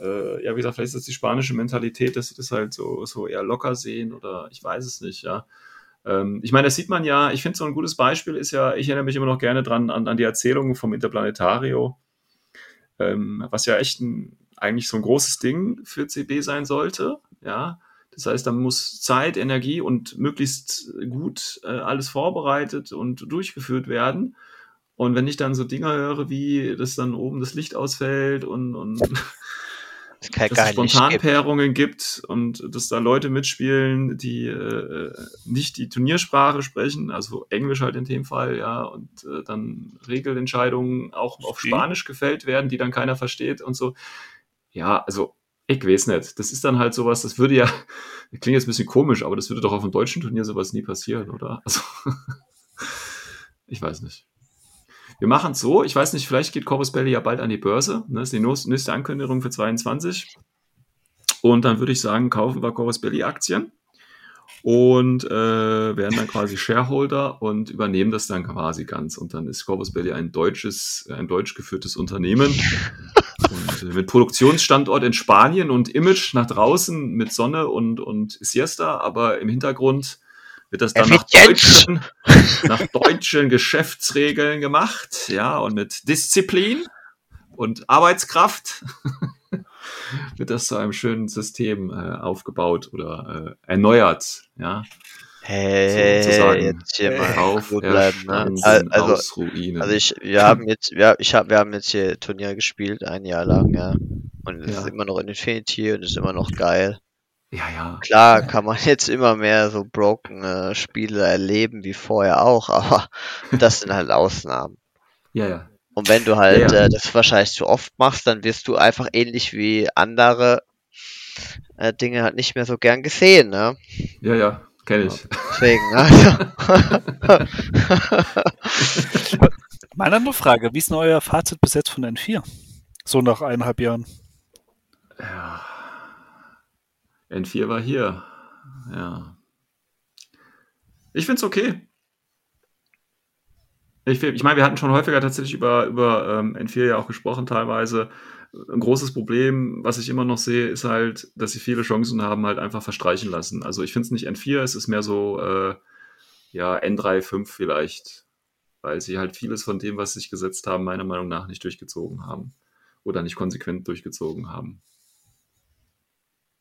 äh, ja, wie gesagt, vielleicht ist das die spanische Mentalität, dass sie das halt so, so eher locker sehen oder ich weiß es nicht, ja. Ähm, ich meine, das sieht man ja, ich finde so ein gutes Beispiel ist ja, ich erinnere mich immer noch gerne dran an, an die Erzählungen vom Interplanetario, ähm, was ja echt ein, eigentlich so ein großes Ding für CB sein sollte, ja. Das heißt, da muss Zeit, Energie und möglichst gut äh, alles vorbereitet und durchgeführt werden. Und wenn ich dann so Dinge höre, wie dass dann oben das Licht ausfällt und, und kann dass gar es. Spontanpairungen gibt und dass da Leute mitspielen, die äh, nicht die Turniersprache sprechen, also Englisch halt in dem Fall, ja, und äh, dann Regelentscheidungen auch auf? Spanisch gefällt werden, die dann keiner versteht und so. Ja, also ich weiß nicht. Das ist dann halt sowas, das würde ja, das klingt jetzt ein bisschen komisch, aber das würde doch auf einem deutschen Turnier sowas nie passieren, oder? Also, ich weiß nicht. Wir machen es so, ich weiß nicht, vielleicht geht Corvus Belli ja bald an die Börse. Ne? Das ist die nächste Ankündigung für 22. Und dann würde ich sagen, kaufen wir Corvus Belli Aktien. und äh, werden dann quasi Shareholder und übernehmen das dann quasi ganz. Und dann ist Corvus Belli ein deutsches, ein deutsch geführtes Unternehmen. Und äh, mit Produktionsstandort in Spanien und Image nach draußen mit Sonne und, und Siesta, aber im Hintergrund wird das dann nach deutschen, nach deutschen Geschäftsregeln gemacht, ja, und mit Disziplin und Arbeitskraft wird das zu einem schönen System äh, aufgebaut oder äh, erneuert, ja. Hey, sozusagen. jetzt hier mal Auf, bleiben, ne? Also, aus Ruinen. also ich, wir haben jetzt, wir, ich hab, wir haben jetzt hier Turnier gespielt, ein Jahr lang, ja. Und es Ja. ist immer noch in Infinity und es ist immer noch geil. Ja, ja. Klar kann man jetzt immer mehr so broken äh, Spiele erleben wie vorher auch, aber das sind halt Ausnahmen. Ja, ja. Und wenn du halt Ja, ja. Äh, das wahrscheinlich zu oft machst, dann wirst du einfach ähnlich wie andere äh, Dinge halt nicht mehr so gern gesehen, ne? Ja, ja, kenne ich. Deswegen, also. Meine andere Frage, wie ist denn euer Fazit bis jetzt von N4? So nach eineinhalb Jahren. Ja. N4 war hier. Ja. Ich find's okay. Ich, ich meine, wir hatten schon häufiger tatsächlich über, über ähm, N4 ja auch gesprochen, teilweise. Ein großes Problem, was ich immer noch sehe, ist halt, dass sie viele Chancen haben, halt einfach verstreichen lassen. Also ich finde es nicht N4, es ist mehr so, äh, ja, N3, 5 vielleicht. Weil sie halt vieles von dem, was sie sich gesetzt haben, meiner Meinung nach nicht durchgezogen haben. Oder nicht konsequent durchgezogen haben.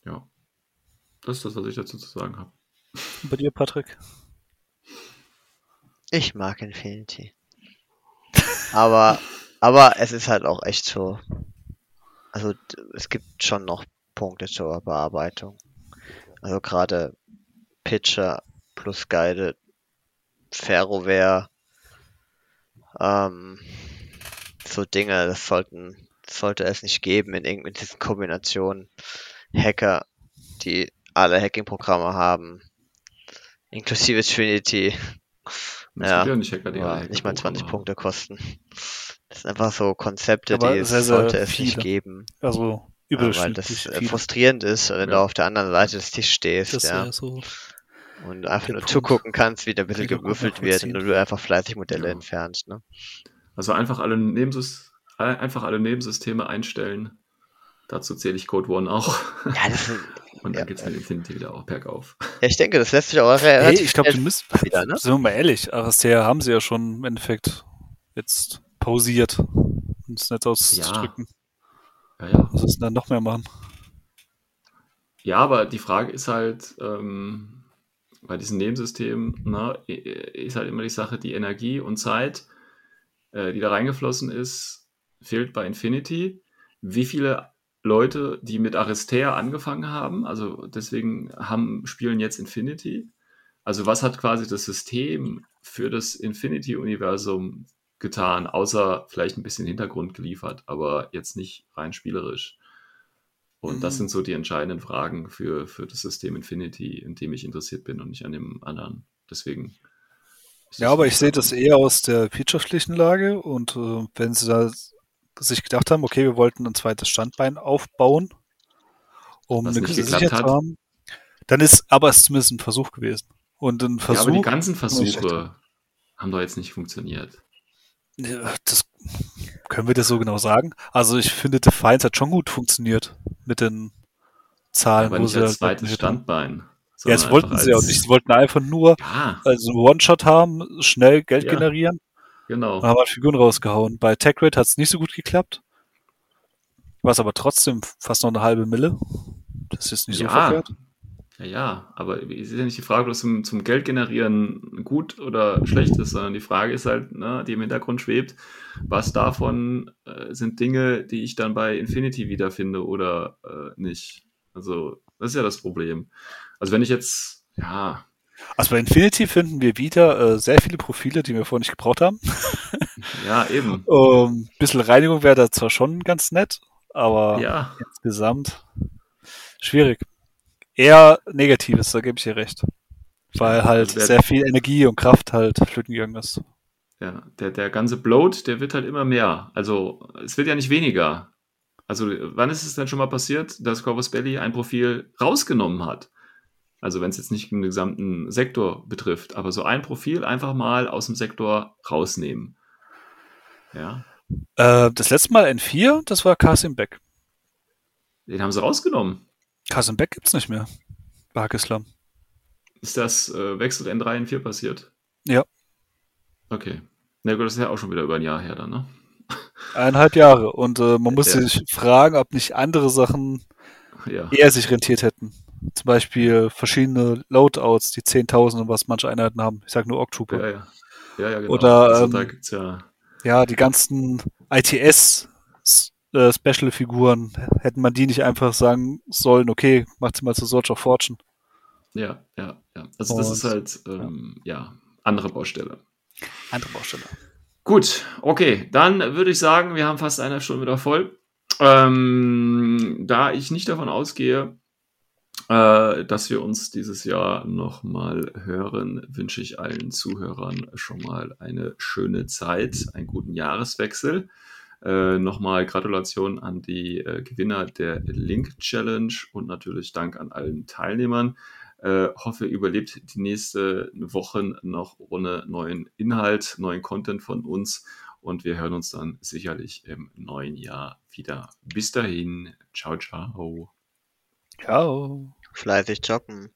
Ja. Das ist das, was ich dazu zu sagen habe. Und bei dir, Patrick? Ich mag Infinity. Aber, aber es ist halt auch echt so. Also es gibt schon noch Punkte zur Bearbeitung. Also gerade Pitcher plus Guided, Ferroware, ähm, so Dinge, das sollten, sollte es nicht geben in irgend mit diesen Kombinationen. Hacker, die alle Hacking-Programme haben, inklusive Trinity. Das Ja, ja nicht Hacker, die alle nicht mal 20 Hackerprogramme Punkte kosten. Das sind einfach so Konzepte, Aber die es sehr, sehr sollte es nicht viele. geben. Also Ja, weil das äh, viel. frustrierend ist, wenn du Ja. auf der anderen Seite des Tisches stehst, Das ist ja, ja so. und einfach nur Punkt. zugucken kannst, wie da ein bisschen gewürfelt wird und du einfach fleißig Modelle Ja. entfernst, ne? Also einfach alle, Nebensys alle- einfach alle Nebensysteme einstellen. Dazu zähle ich Code One auch. Ja, das sind, Und dann Ja. geht's mit Infinity wieder auch bergauf. ja, ich denke, das lässt sich auch re Hey, relativ ich glaube, die müssen, wieder, ne? sind wir mal ehrlich, Aristea haben sie ja schon im Endeffekt jetzt pausiert, um es nicht auszudrücken. Ja, ja. Was ist denn dann noch mehr machen? Ja, aber die Frage ist halt, ähm, bei diesen Nebensystemen, ne, ist halt immer die Sache, die Energie und Zeit, äh, die da reingeflossen ist, fehlt bei Infinity. Wie viele Leute, die mit Aristea angefangen haben, also deswegen haben, spielen jetzt Infinity. Also was hat quasi das System für das Infinity-Universum getan, außer vielleicht ein bisschen Hintergrund geliefert, aber jetzt nicht rein spielerisch. Und das Mhm. sind so die entscheidenden Fragen für, für das System Infinity, in dem ich interessiert bin und nicht an dem anderen. Deswegen. Ja, das aber ich sehe das eher aus der wirtschaftlichen Lage und äh, wenn sie da sich gedacht haben, okay, wir wollten ein zweites Standbein aufbauen, um Was eine gewisse Sicherheit zu haben, dann ist aber es zumindest ein Versuch gewesen. Und ein Ja, aber die Versuch, ganzen Versuche haben doch jetzt nicht funktioniert. Ja, das können wir das so genau sagen. Also ich finde, Defiance hat schon gut funktioniert mit den Zahlen, aber wo nicht sie als halt zweites. Standbein. Ja, das wollten sie ja auch nicht. Sie wollten einfach nur Ja, also einen One-Shot haben, schnell Geld Ja. generieren genau. und haben halt Figuren rausgehauen. Bei TechRate hat es nicht so gut geklappt. War es aber trotzdem fast noch eine halbe Mille. Das ist nicht so ja, verkehrt. ja, ja, aber es ist ja nicht die Frage, ob das zum, zum Geld generieren gut oder schlecht ist, sondern die Frage ist halt, ne, die im Hintergrund schwebt, was davon äh, sind Dinge, die ich dann bei Infinity wiederfinde oder äh, nicht. Also, das ist ja das Problem. Also, wenn ich jetzt, ja, Also bei Infinity finden wir wieder äh, sehr viele Profile, die wir vorher nicht gebraucht haben. ja, eben. Ähm, bisschen Reinigung wäre da zwar schon ganz nett, aber Ja, insgesamt schwierig. Eher Negatives, da gebe ich dir recht. Weil halt Also sehr viel Energie und Kraft halt flöten gegangen ist. ja, der, der ganze Bloat, der wird halt immer mehr. Also, es wird ja nicht weniger. Also, wann ist es denn schon mal passiert, dass Corvus Belly ein Profil rausgenommen hat? Also wenn es jetzt nicht den gesamten Sektor betrifft, aber so ein Profil einfach mal aus dem Sektor rausnehmen. Ja. Äh, das letzte Mal N4, das war Kasim Beck. Den haben sie rausgenommen. Kasim Beck gibt's nicht mehr. Pakistan. Ist das äh, Wechsel N3 N4 passiert? Ja. Okay. Na gut, das ist ja auch schon wieder über ein Jahr her dann, ne? Eineinhalb Jahre. Und äh, man muss Ja. sich fragen, ob nicht andere Sachen Ja. eher sich rentiert hätten. Zum Beispiel verschiedene Loadouts, die Zehntausende, was manche Einheiten haben. Ich sag nur Octuber. Ja, ja. Ja, ja, genau. Oder, also, ähm, da gibt's ja. Ja, die ganzen ITS-Special-Figuren, hätten man die nicht einfach sagen sollen, okay, macht sie mal zu Search of Fortune. Ja, ja, ja. Also das Und- ist halt, ähm, ja, andere Baustelle. Andere Baustelle. Gut, okay, dann würde ich sagen, wir haben fast eine Stunde wieder voll. Ähm, da ich nicht davon ausgehe, äh, dass wir uns dieses Jahr nochmal hören, wünsche ich allen Zuhörern schon mal eine schöne Zeit, einen guten Jahreswechsel. Äh, nochmal Gratulation an die äh, Gewinner der Link Challenge und natürlich Dank an allen Teilnehmern. Äh, hoffe, überlebt die nächste Wochen noch ohne neuen Inhalt, neuen Content von uns und wir hören uns dann sicherlich im neuen Jahr wieder. Bis dahin, ciao, ciao. Ciao. Fleißig joggen.